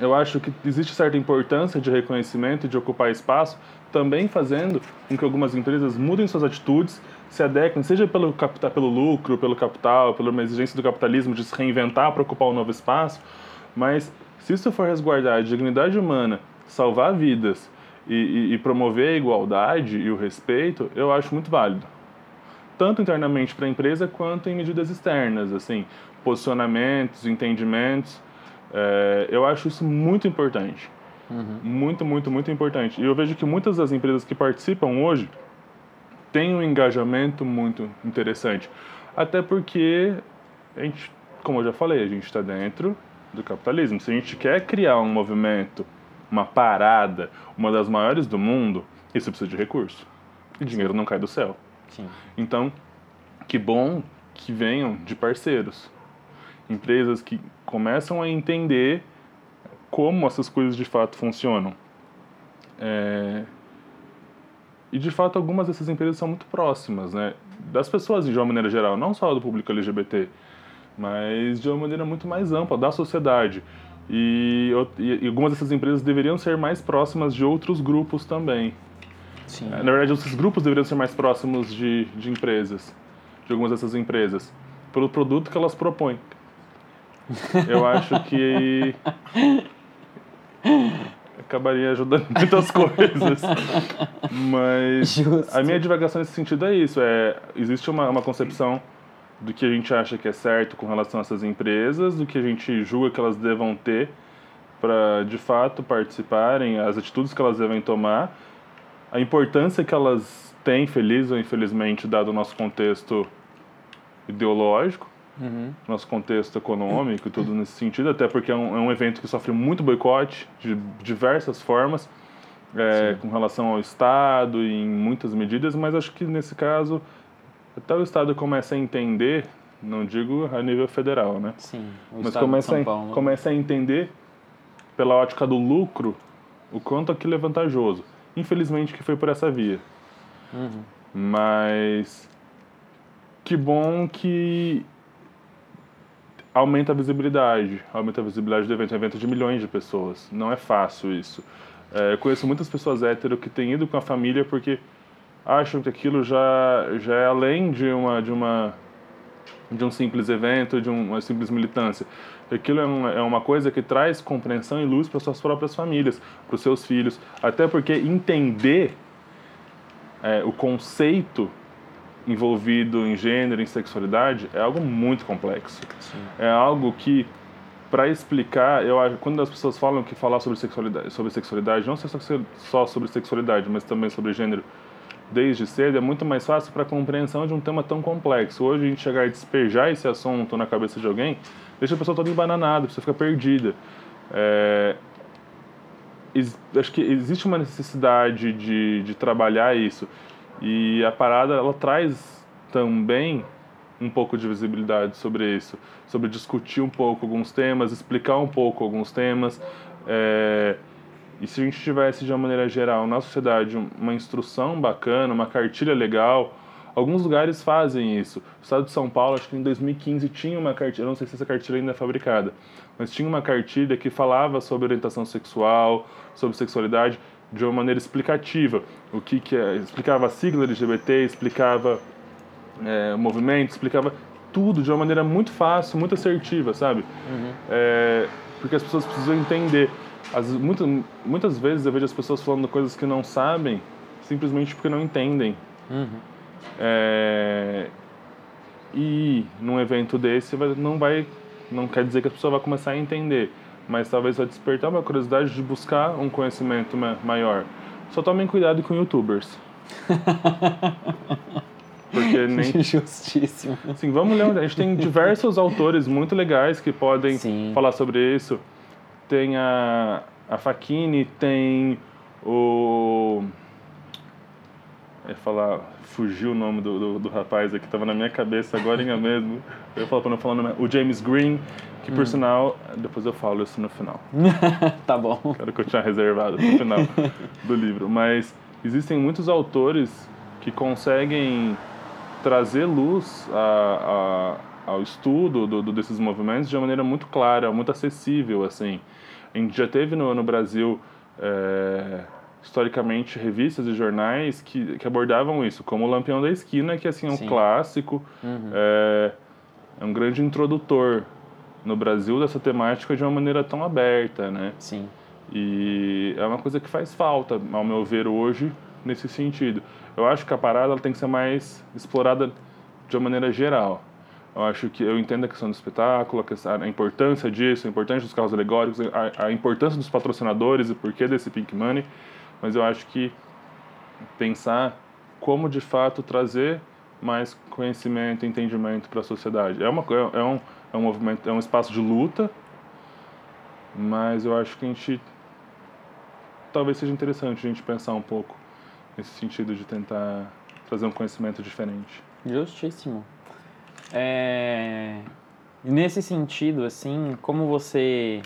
eu acho que existe certa importância de reconhecimento e de ocupar espaço, também fazendo com que algumas empresas mudem suas atitudes, se adequem, seja pelo, capital, pelo lucro, pelo capital, pela exigência do capitalismo de se reinventar para ocupar um novo espaço, mas se isso for resguardar a dignidade humana, salvar vidas e, e, promover a igualdade e o respeito, eu acho muito válido. Tanto internamente para a empresa quanto em medidas externas, assim, posicionamentos, entendimentos. É, eu acho isso muito importante. Uhum. Muito, muito, muito importante. E eu vejo que muitas das empresas que participam hoje têm um engajamento muito interessante. Até porque, a gente, como eu já falei, a gente está dentro do capitalismo. Se a gente quer criar um movimento, uma parada, uma das maiores do mundo, isso precisa de recurso. E dinheiro não cai do céu. Sim. Então, que bom que venham de parceiros. Empresas que começam a entender como essas coisas de fato funcionam. É... E de fato algumas dessas empresas são muito próximas, né? Das pessoas de uma maneira geral, não só do público LGBT, mas de uma maneira muito mais ampla, da sociedade. E, e algumas dessas empresas deveriam ser mais próximas de outros grupos também. Sim. Na verdade, esses grupos deveriam ser mais próximos de, de empresas, de algumas dessas empresas, pelo produto que elas propõem. Eu acho que acabaria ajudando muitas coisas. Mas Justo. a minha divagação nesse sentido é isso. É, existe uma, uma concepção do que a gente acha que é certo com relação a essas empresas, do que a gente julga que elas devam ter para de fato participarem, as atitudes que elas devem tomar, a importância que elas têm, feliz ou infelizmente, dado o nosso contexto ideológico uhum. nosso contexto econômico e tudo nesse sentido, até porque é um, é um evento que sofre muito boicote de diversas formas, é, com relação ao Estado e em muitas medidas, mas acho que nesse caso até o Estado começa a entender, não digo a nível federal, né? Sim, o mas Estado começa, a, Paulo. começa a entender pela ótica do lucro o quanto aquilo é vantajoso. Infelizmente que foi por essa via. Uhum. Mas que bom que aumenta a visibilidade, aumenta a visibilidade do evento, é um evento de milhões de pessoas, não é fácil isso. É, eu conheço muitas pessoas hétero que têm ido com a família porque acham que aquilo já, já é além de uma, de uma de um simples evento, de uma simples militância. Aquilo é uma, é uma coisa que traz compreensão e luz para suas próprias famílias, para os seus filhos, até porque entender é, o conceito envolvido em gênero, em sexualidade, é algo muito complexo. Sim. É algo que, para explicar, eu acho, quando as pessoas falam que falar sobre sexualidade, sobre sexualidade, não só sobre sexualidade, mas também sobre gênero, desde cedo, é muito mais fácil para a compreensão de um tema tão complexo. Hoje a gente chegar e despejar esse assunto na cabeça de alguém, deixa a pessoa toda embananada, a pessoa fica perdida. É, acho que existe uma necessidade de, de trabalhar isso. E a parada ela traz também um pouco de visibilidade sobre isso, sobre discutir um pouco alguns temas, explicar um pouco alguns temas. É, e se a gente tivesse de uma maneira geral na sociedade uma instrução bacana, uma cartilha legal, alguns lugares fazem isso. O estado de São Paulo, acho que em 2015 tinha uma cartilha, eu não sei se essa cartilha ainda é fabricada, mas tinha uma cartilha que falava sobre orientação sexual, sobre sexualidade de uma maneira explicativa. O que, que é, explicava a sigla LGBT, explicava é, o movimento, explicava tudo de uma maneira muito fácil, muito assertiva, sabe? Uhum. É, porque as pessoas precisam entender. As, muitas, muitas vezes eu vejo as pessoas falando coisas que não sabem simplesmente porque não entendem. Uhum. É, e num evento desse não vai, não quer dizer que a pessoa vai começar a entender mas talvez vai despertar uma curiosidade de buscar um conhecimento maior. Só tomem cuidado com youtubers. Porque nem. Justíssimo. Sim, vamos ler. A gente tem diversos autores muito legais que podem Sim. falar sobre isso. Tem a, a Fakini, tem o. Eu ia falar, fugiu o nome do, do, do rapaz aqui, estava na minha cabeça agora mesmo. Eu ia falar para não falar o nome. O James Green, que por hum. sinal, depois eu falo isso no final. tá bom. Quero que eu tinha reservado no final do livro. Mas existem muitos autores que conseguem trazer luz a, a, ao estudo do, do, desses movimentos de uma maneira muito clara, muito acessível, assim. A gente já teve no, no Brasil, é, historicamente, revistas e jornais que, que abordavam isso, como o Lampião da Esquina, que assim, é um Sim. clássico, Uhum. é, é um grande introdutor no Brasil dessa temática de uma maneira tão aberta, né? Sim. E é uma coisa que faz falta, ao meu ver, hoje, nesse sentido. Eu acho que a parada tem que ser mais explorada de uma maneira geral. Eu acho que eu entendo a questão do espetáculo, a, importância disso, a importância dos carros alegóricos, a, a importância dos patrocinadores e porquê desse Pink Money, mas eu acho que pensar como de fato trazer mais conhecimento, entendimento para a sociedade. É uma co- é um é um movimento, é um espaço de luta, mas eu acho que a gente talvez seja interessante a gente pensar um pouco nesse sentido de tentar trazer um conhecimento diferente. Justíssimo. É... Nesse sentido, assim, como você.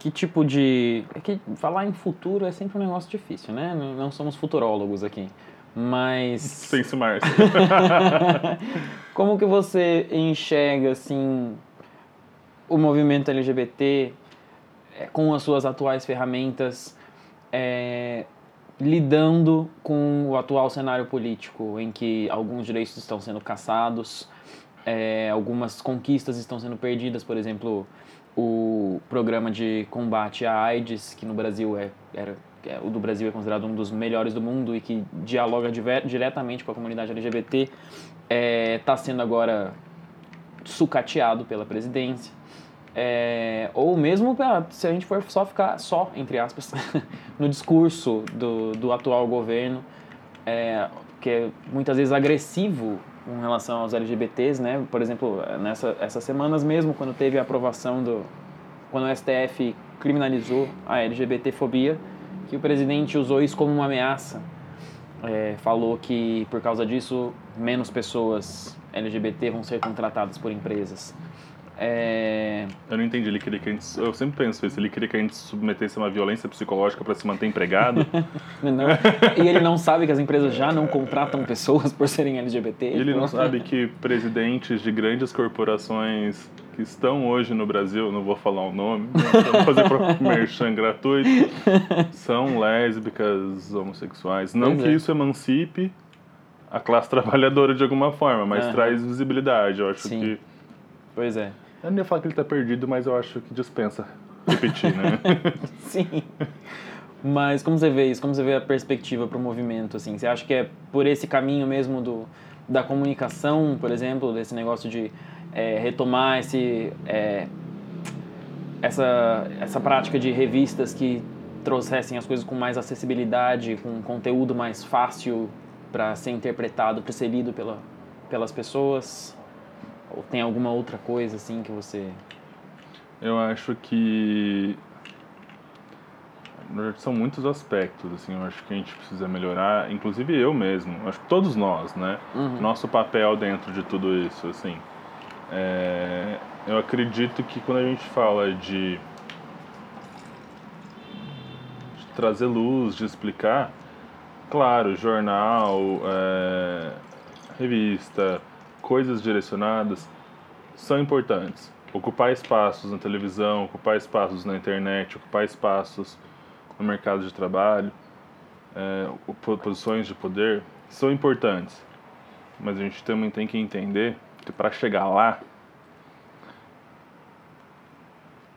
Que tipo de. É que falar em futuro é sempre um negócio difícil, né? Não somos futurólogos aqui. Mas. Pense Márcio. Como que você enxerga, assim, o movimento LGBT eh, com as suas atuais ferramentas, eh, lidando com o atual cenário político, em que alguns direitos estão sendo caçados, eh, algumas conquistas estão sendo perdidas, por exemplo, o programa de combate à AIDS, que no Brasil é, era, é, o do Brasil é considerado um dos melhores do mundo e que dialoga diver- diretamente com a comunidade LGBT, está sendo agora sucateado pela presidência. É, ou mesmo pela- se a gente for só ficar só, entre aspas, no discurso do, do atual governo, é, que é muitas vezes agressivo em relação aos LGBTs, né? Por exemplo, nessa, essas semanas mesmo, quando teve a aprovação do... Quando o STF criminalizou a LGBTfobia, que o presidente usou isso como uma ameaça. É, falou que, por causa disso, menos pessoas LGBT vão ser contratadas por empresas. É, Eu não entendi, ele queria que a gente, eu sempre penso isso, ele queria que a gente submetesse a uma violência psicológica para se manter empregado. e ele não sabe que as empresas já não contratam pessoas por serem LGBT. E ele não Tipo, sabe que presidentes de grandes corporações que estão hoje no Brasil, não vou falar o nome, vou fazer pro- merchan gratuito, são lésbicas, homossexuais. Não Pois que é. isso emancipe a classe trabalhadora de alguma forma, mas Aham. traz visibilidade. Eu acho Sim. que. Pois é. Eu não ia falar que ele tá perdido, mas eu acho que dispensa repetir, né? Sim. Mas como você vê isso? Como você vê a perspectiva para o movimento? Assim? Você acha que é por esse caminho mesmo do, da comunicação, por exemplo, desse negócio de é, retomar esse, é, essa, essa prática de revistas que trouxessem as coisas com mais acessibilidade, com conteúdo mais fácil para ser interpretado, para ser lido pela, pelas pessoas? Ou tem alguma outra coisa assim que você... Eu acho que são muitos aspectos, assim, eu acho que a gente precisa melhorar, inclusive eu mesmo, acho que todos nós, né? Uhum. Nosso papel dentro de tudo isso, assim. É, eu acredito que quando a gente fala de, de trazer luz, de explicar, claro, jornal, é, revista, coisas direcionadas são importantes. Ocupar espaços na televisão, ocupar espaços na internet, ocupar espaços no mercado de trabalho, é, posições de poder são importantes. Mas a gente também tem que entender que para chegar lá,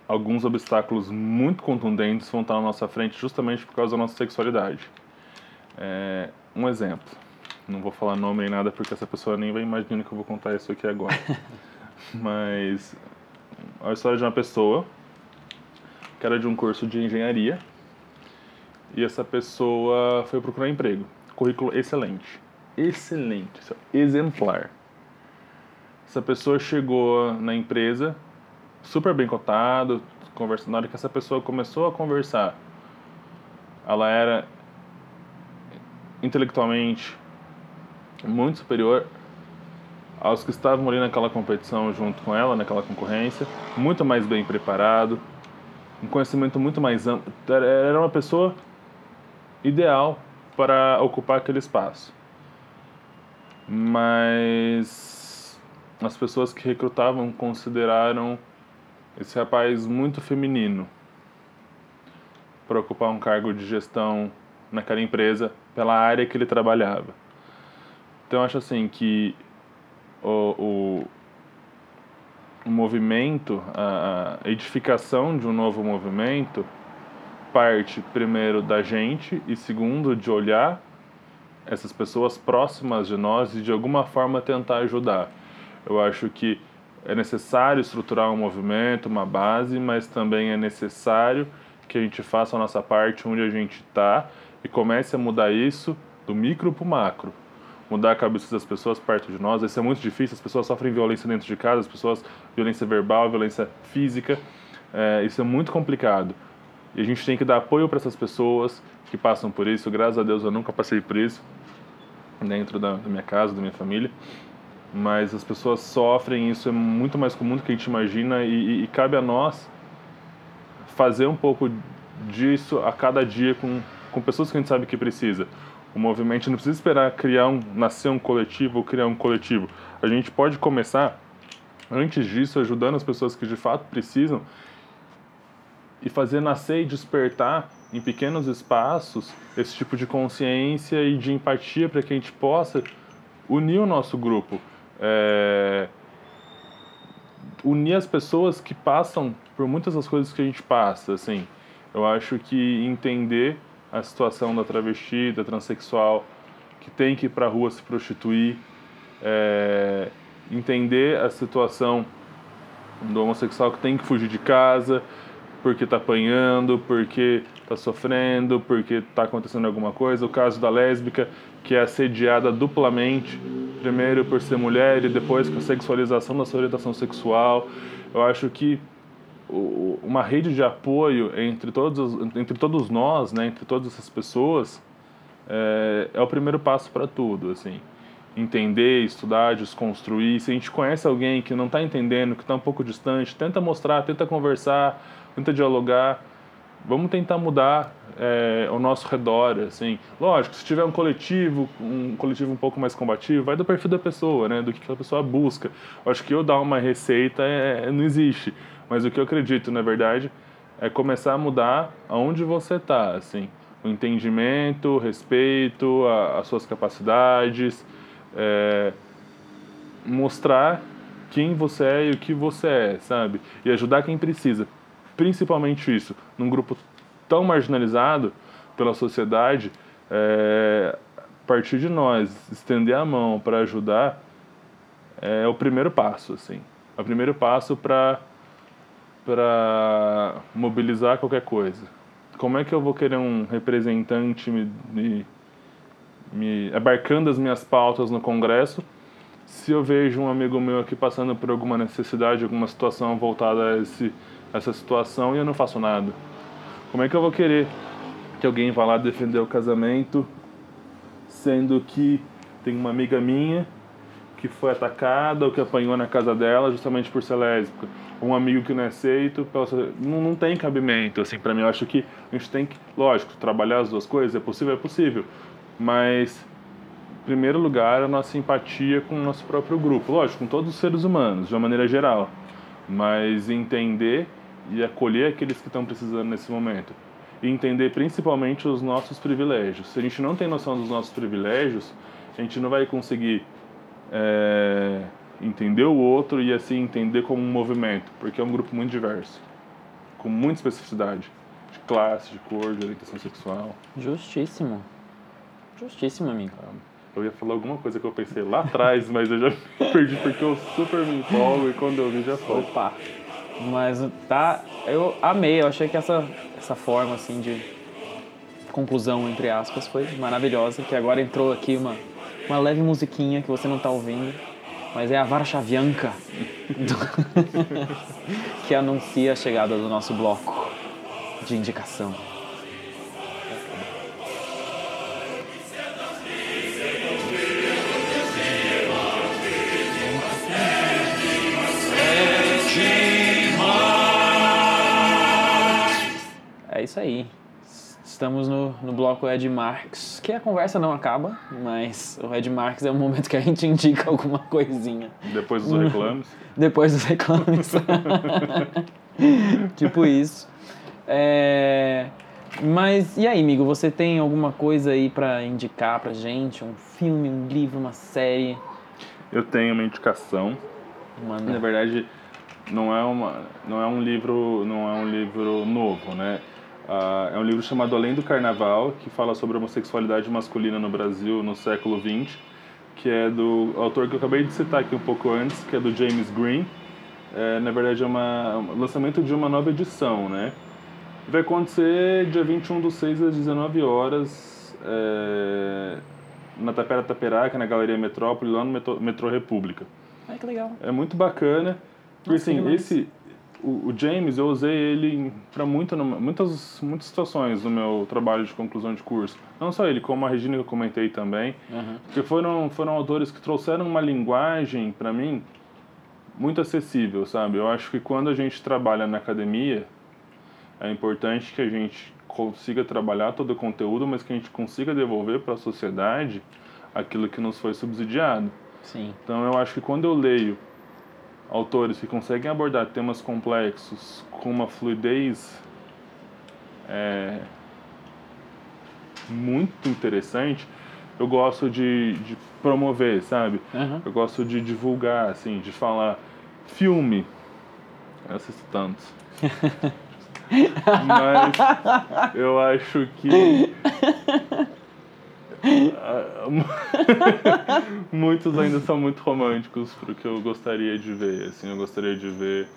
alguns obstáculos muito contundentes vão estar na nossa frente justamente por causa da nossa sexualidade. É, um exemplo. Não vou falar nome nem nada porque essa pessoa nem vai imaginar que eu vou contar isso aqui agora. Mas a história de uma pessoa que era de um curso de engenharia e essa pessoa foi procurar emprego. Currículo excelente. Excelente. Exemplar. Essa pessoa chegou na empresa super bem cotado, conversa, na hora que essa pessoa começou a conversar, ela era intelectualmente muito superior aos que estavam ali naquela competição junto com ela, naquela concorrência, muito mais bem preparado, um conhecimento muito mais amplo. Era- uma pessoa ideal para ocupar aquele espaço. Mas as pessoas que recrutavam consideraram esse rapaz muito feminino para ocupar um cargo de gestão naquela empresa pela área que ele trabalhava. Então acho assim que o, o, o movimento, a edificação de um novo movimento parte primeiro da gente e segundo de olhar essas pessoas próximas de nós e de alguma forma tentar ajudar. Eu acho que é necessário estruturar um movimento, uma base, mas também é necessário que a gente faça a nossa parte onde a gente está e comece a mudar isso do micro para o macro. Mudar a cabeça das pessoas perto de nós. Isso é muito difícil, as pessoas sofrem violência dentro de casa, as pessoas, violência verbal, violência física. É, isso é muito complicado. E a gente tem que dar apoio para essas pessoas que passam por isso. Graças a Deus eu nunca passei por isso dentro da, da minha casa, da minha família mas as pessoas sofrem, isso é muito mais comum do que a gente imagina e, e, e, cabe a nós fazer um pouco disso a cada dia com, com pessoas que a gente sabe que precisa. O movimento não precisa esperar criar um, nascer um coletivo ou criar um coletivo. A gente pode começar, antes disso, ajudando as pessoas que de fato precisam e fazer nascer e despertar em pequenos espaços esse tipo de consciência e de empatia para que a gente possa unir o nosso grupo é, unir as pessoas que passam por muitas das coisas que a gente passa, assim. Eu acho que entender a situação da travesti, da transexual, que tem que ir para a rua se prostituir, é, entender a situação do homossexual que tem que fugir de casa porque está apanhando, porque está sofrendo, porque está acontecendo alguma coisa. O caso da lésbica, que é assediada duplamente, primeiro por ser mulher e depois com a sexualização da sua orientação sexual. Eu acho que uma rede de apoio entre todos, entre todos nós, né, entre todas essas pessoas, é, é o primeiro passo para tudo, assim. Entender, estudar, desconstruir. Se a gente conhece alguém que não está entendendo, que está um pouco distante, tenta mostrar, tenta conversar, tenta dialogar vamos tentar mudar é, nosso redor, assim. Lógico, se tiver um coletivo, um coletivo um pouco mais combativo, vai do perfil da pessoa, né, do que a pessoa busca. Eu acho que eu dar uma receita é, não existe, mas o que eu acredito, na verdade, é começar a mudar aonde você está, assim. O entendimento, o respeito, a, as suas capacidades, é, mostrar quem você é e o que você é, sabe? E ajudar quem precisa principalmente isso, num grupo tão marginalizado pela sociedade, é, partir de nós, estender a mão para ajudar, é o primeiro passo, assim. É o primeiro passo para para mobilizar qualquer coisa. Como é que eu vou querer um representante me, me, me abarcando as minhas pautas no Congresso se eu vejo um amigo meu aqui passando por alguma necessidade, alguma situação voltada a esse essa situação e eu não faço nada? Como é que eu vou querer que alguém vá lá defender o casamento, sendo que tem uma amiga minha que foi atacada ou que apanhou na casa dela justamente por ser lésbica? Um amigo que não é aceito, não, não tem cabimento, assim, para mim. Eu acho que a gente tem que, lógico, trabalhar as duas coisas, é possível, é possível, mas em primeiro lugar, a nossa empatia com o nosso próprio grupo. Lógico, com todos os seres humanos, de uma maneira geral. Mas entender e acolher aqueles que estão precisando nesse momento. E entender principalmente os nossos privilégios. Se a gente não tem noção dos nossos privilégios, a gente não vai conseguir é, entender o outro e assim entender como um movimento, porque é um grupo muito diverso, com muita especificidade de classe, de cor, de orientação sexual. Justíssimo. Justíssimo, amigo. Eu ia falar alguma coisa que eu pensei lá atrás, mas eu já perdi porque eu super me empolgo e quando eu vi já foi. Opa! Mas tá. Eu amei, eu achei que essa, essa forma assim de conclusão, entre aspas, foi maravilhosa. Que agora entrou aqui uma, uma leve musiquinha que você não tá ouvindo. Mas é a Varshavianka que anuncia a chegada do nosso bloco de indicação. isso aí. Estamos no, no bloco Ed Marx, que a conversa não acaba, mas o Ed Marx é o momento que a gente indica alguma coisinha. Depois dos reclames. Depois dos reclames. tipo isso. É... Mas e aí, amigo, você tem alguma coisa aí para indicar pra gente? Um filme, um livro, uma série? Eu tenho uma indicação. Manda. Na verdade, não é uma, não é um livro, não é um livro novo, né? Ah, é um livro chamado Além do Carnaval, que fala sobre a homossexualidade masculina no Brasil no século XX, que é do autor que eu acabei de citar aqui um pouco antes, que é do James Green. É, na verdade, é uma, um lançamento de uma nova edição, né? Vai acontecer dia 21 do 6 às 19 horas é, na Tapera Taperaca, na Galeria Metrópole, lá no Metrô, Metrô República. Ai, que legal. É muito bacana. Porque Nossa, assim, esse. O, o James, eu usei ele para muita, muitas, muitas situações no meu trabalho de conclusão de curso. Não só ele, como a Regina que eu comentei também. Aham. Porque foram, foram autores que trouxeram uma linguagem, para mim, muito acessível, sabe? Eu acho que quando a gente trabalha na academia, é importante que a gente consiga trabalhar todo o conteúdo, mas que a gente consiga devolver para a sociedade aquilo que nos foi subsidiado. Sim. Então eu acho que quando eu leio autores que conseguem abordar temas complexos com uma fluidez é, muito interessante, eu gosto de, de promover, sabe? Aham. Eu gosto de divulgar, assim, de falar filme. Eu assisto tantos. Mas eu acho que muitos ainda são muito românticos pro que eu gostaria de ver. Assim, eu gostaria de ver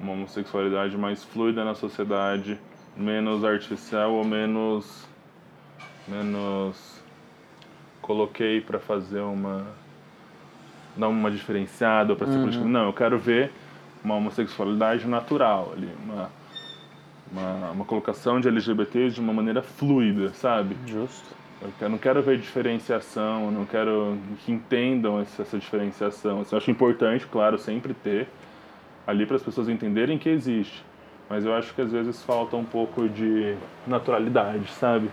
uma homossexualidade mais fluida na sociedade, menos artificial ou menos menos coloquei para fazer uma dar uma diferenciada para ser Uhum. política. Não, eu quero ver uma homossexualidade natural ali, uma uma, uma colocação de LGBTs de uma maneira fluida, sabe? Justo. Eu não quero ver diferenciação, eu não quero que entendam essa, diferenciação. Assim, eu acho importante, claro, sempre ter ali para as pessoas entenderem que existe. Mas eu acho que às vezes falta um pouco de naturalidade, sabe?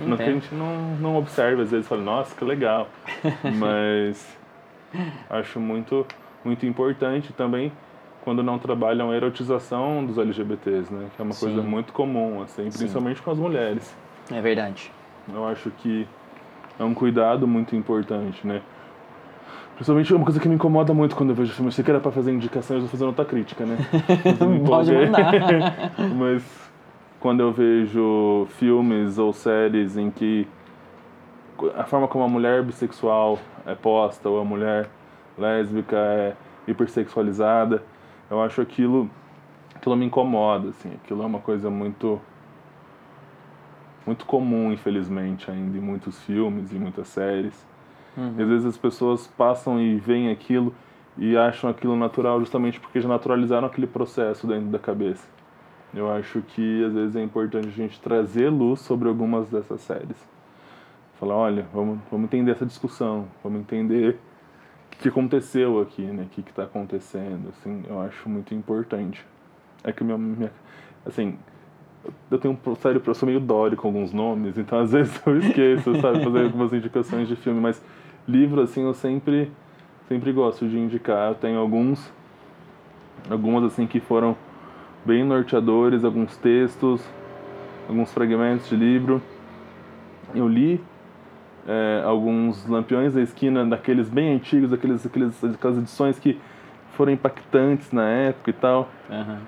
Não que a gente não, não observa, às vezes fala, nossa, que legal. Mas acho muito, muito importante também quando não trabalham a erotização dos LGBTs, né? Que é uma Sim. coisa muito comum, assim, Sim. principalmente com as mulheres. É verdade. Eu acho que é um cuidado muito importante, né? Principalmente uma coisa que me incomoda muito quando eu vejo filme. Eu sei que era pra fazer indicação, eu estou fazendo outra crítica, né? Pode mandar. Mas quando eu vejo filmes ou séries em que a forma como a mulher bissexual é posta ou a mulher lésbica é hipersexualizada, eu acho aquilo aquilo me incomoda, assim. Aquilo é uma coisa muito muito comum, infelizmente, ainda em muitos filmes e muitas séries. Uhum. E às vezes as pessoas passam e veem aquilo e acham aquilo natural justamente porque já naturalizaram aquele processo dentro da cabeça. Eu acho que às vezes é importante a gente trazer luz sobre algumas dessas séries. Falar, olha, vamos, vamos entender essa discussão, vamos entender o que que aconteceu aqui, né? O que está acontecendo, assim, eu acho muito importante. É que minha, minha assim, eu tenho um sério, eu sou meio dóri com alguns nomes, então às vezes eu esqueço, sabe, fazer algumas indicações de filme, mas livro assim eu sempre sempre gosto de indicar. Eu tenho alguns algumas assim que foram bem norteadores, alguns textos, alguns fragmentos de livro. Eu li é, alguns Lampiões da Esquina, daqueles bem antigos, aqueles, aqueles, aquelas edições que foram impactantes na época e tal. Aham.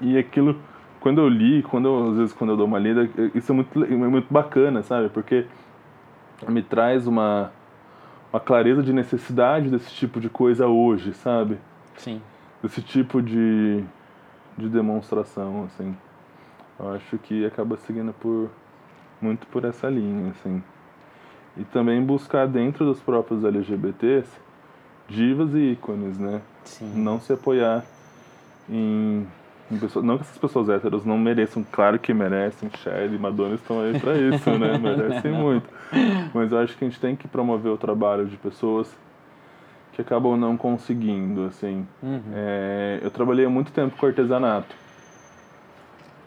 E aquilo, quando eu li, quando eu, às vezes quando eu dou uma lida, isso é muito, é muito bacana, sabe? Porque me traz uma, uma clareza de necessidade desse tipo de coisa hoje, sabe? Sim. Desse tipo de, de demonstração, assim. Eu acho que acaba seguindo por muito por essa linha, assim. E também buscar dentro dos próprios LGBTs divas e ícones, né? Sim. não se apoiar em. Não que essas pessoas héteros não mereçam, claro que merecem, Cher e Madonna estão aí pra isso, né? Merecem muito. Mas eu acho que a gente tem que promover o trabalho de pessoas que acabam não conseguindo, assim. Uhum. É, eu trabalhei há muito tempo com artesanato.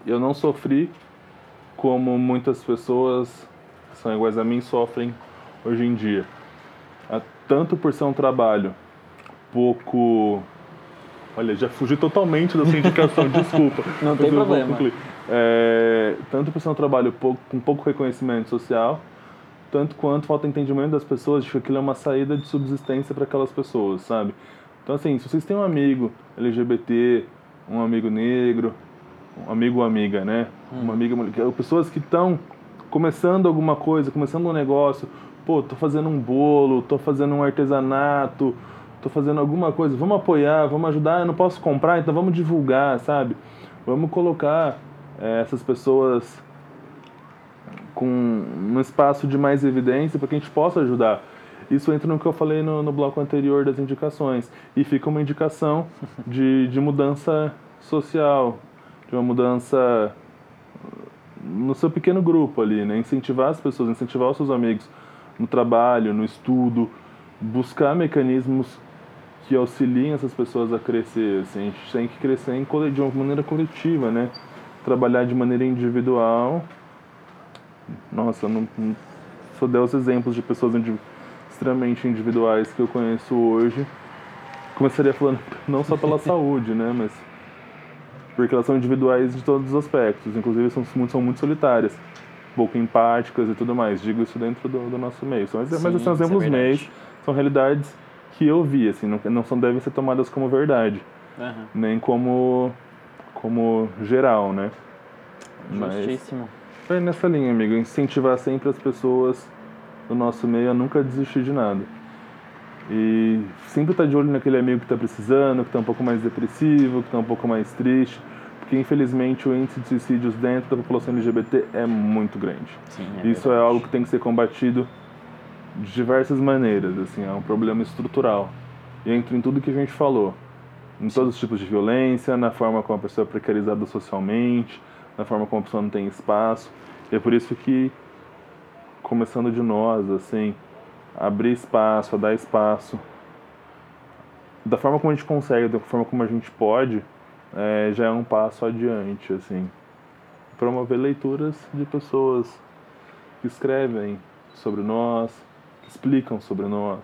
Eu não sofri como muitas pessoas que são iguais a mim sofrem hoje em dia. Tanto por ser um trabalho pouco Olha, já fugi totalmente da sua indicação, desculpa. Não tem problema. É, tanto por ser um trabalho pouco, com pouco reconhecimento social, tanto quanto falta entendimento das pessoas de que aquilo é uma saída de subsistência para aquelas pessoas, sabe? Então, assim, se vocês têm um amigo LGBT, um amigo negro, um amigo ou amiga, né? Hum. Uma amiga, pessoas que estão começando alguma coisa, começando um negócio, pô, tô fazendo um bolo, tô fazendo um artesanato, tô fazendo alguma coisa, vamos apoiar, vamos ajudar, eu não posso comprar, então vamos divulgar, sabe? Vamos colocar é, essas pessoas com um espaço de mais evidência para que a gente possa ajudar. Isso entra no que eu falei no, no bloco anterior das indicações. E fica uma indicação de, de mudança social, de uma mudança no seu pequeno grupo ali, né? Incentivar as pessoas, incentivar os seus amigos no trabalho, no estudo, buscar mecanismos que auxiliem essas pessoas a crescer. Assim. A gente tem que crescer em, de uma maneira coletiva, né? Trabalhar de maneira individual. Nossa, não, não, só dei os exemplos de pessoas extremamente individuais que eu conheço hoje. Começaria falando não só pela saúde, né? Mas porque elas são individuais de todos os aspectos, inclusive são muito, são muito solitárias, pouco empáticas e tudo mais. Digo isso dentro do, do nosso meio. São, Sim, mas são exemplos é meios, são realidades que eu vi, assim, não, não são, devem ser tomadas como verdade, uhum. nem como, como geral, né? Justíssimo. Mas é nessa linha, amigo, incentivar sempre as pessoas do nosso meio a nunca desistir de nada. E sempre estar tá de olho naquele amigo que está precisando, que está um pouco mais depressivo, que está um pouco mais triste, porque infelizmente o índice de suicídios dentro da população LGBT é muito grande. Sim, é Isso é verdade. é algo que tem que ser combatido de diversas maneiras, assim, é um problema estrutural. E entra em tudo que a gente falou, em todos os tipos de violência, na forma como a pessoa é precarizada socialmente, na forma como a pessoa não tem espaço. E é por isso que, começando de nós, assim, abrir espaço, a dar espaço, da forma como a gente consegue, da forma como a gente pode, é, já é um passo adiante, assim. Promover leituras de pessoas que escrevem sobre nós, explicam sobre nós.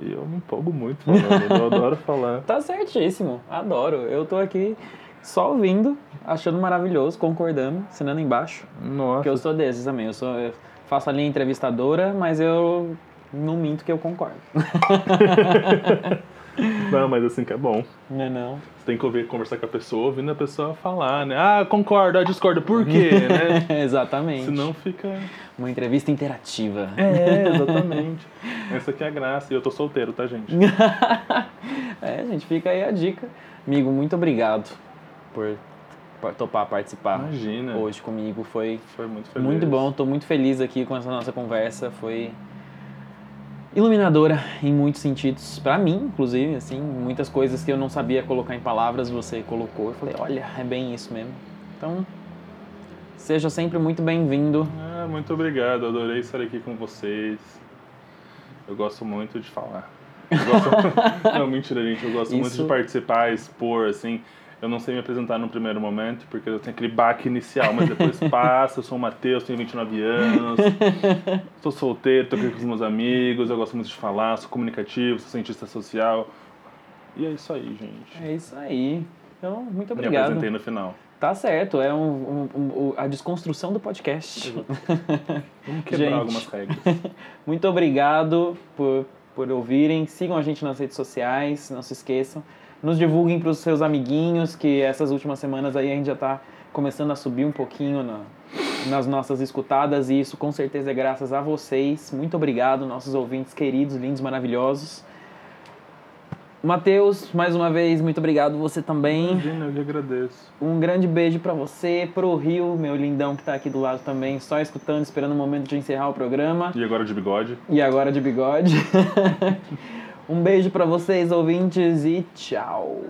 E eu me empolgo muito falando, eu adoro falar. Tá certíssimo, adoro. Eu tô aqui só ouvindo, achando maravilhoso, concordando, assinando embaixo. Nossa. Porque eu sou desses também, eu sou... Eu faço a linha entrevistadora, mas eu não minto que eu concordo. não, mas assim que é bom. Não é não. Você tem que ouvir, conversar com a pessoa, ouvindo a pessoa falar, né? Ah, concordo, ah, discordo, por quê, né? exatamente. Senão fica... Uma entrevista interativa. É, exatamente. Essa aqui é a graça. E eu tô solteiro, tá, gente? é, gente, fica aí a dica. Amigo, muito obrigado por topar participar Imagina. hoje comigo. Foi, Foi muito feliz. muito bom, estou muito feliz aqui com essa nossa conversa. Foi iluminadora em muitos sentidos, para mim, inclusive, assim, muitas coisas que eu não sabia colocar em palavras, você colocou. Eu falei, olha, é bem isso mesmo. Então, seja sempre muito bem-vindo. Ah, muito obrigado, adorei estar aqui com vocês. Eu gosto muito de falar. Gosto... não, mentira, gente, eu gosto isso... muito de participar, expor, assim eu não sei me apresentar no primeiro momento, porque eu tenho aquele baque inicial, mas depois passa, eu sou o Matheus, tenho 29 anos, sou solteiro, tô aqui com os meus amigos, eu gosto muito de falar, sou comunicativo, sou cientista social. E é isso aí, gente. É isso aí. Então, muito obrigado. Me apresentei no final. Tá certo, é um, um, um, a desconstrução do podcast. Vamos quebrar gente, algumas regras. muito obrigado por, por ouvirem. Sigam a gente nas redes sociais, não se esqueçam nos divulguem para os seus amiguinhos, que essas últimas semanas aí a gente já está começando a subir um pouquinho na, nas nossas escutadas e isso com certeza é graças a vocês. Muito obrigado, nossos ouvintes queridos, lindos, maravilhosos. Matheus, mais uma vez, muito obrigado. Você também. Imagina, eu que agradeço. Um grande beijo para você, pro Rio, meu lindão que tá aqui do lado também, só escutando, esperando o momento de encerrar o programa. E agora de bigode. E agora de bigode. Um beijo para vocês, ouvintes, e tchau.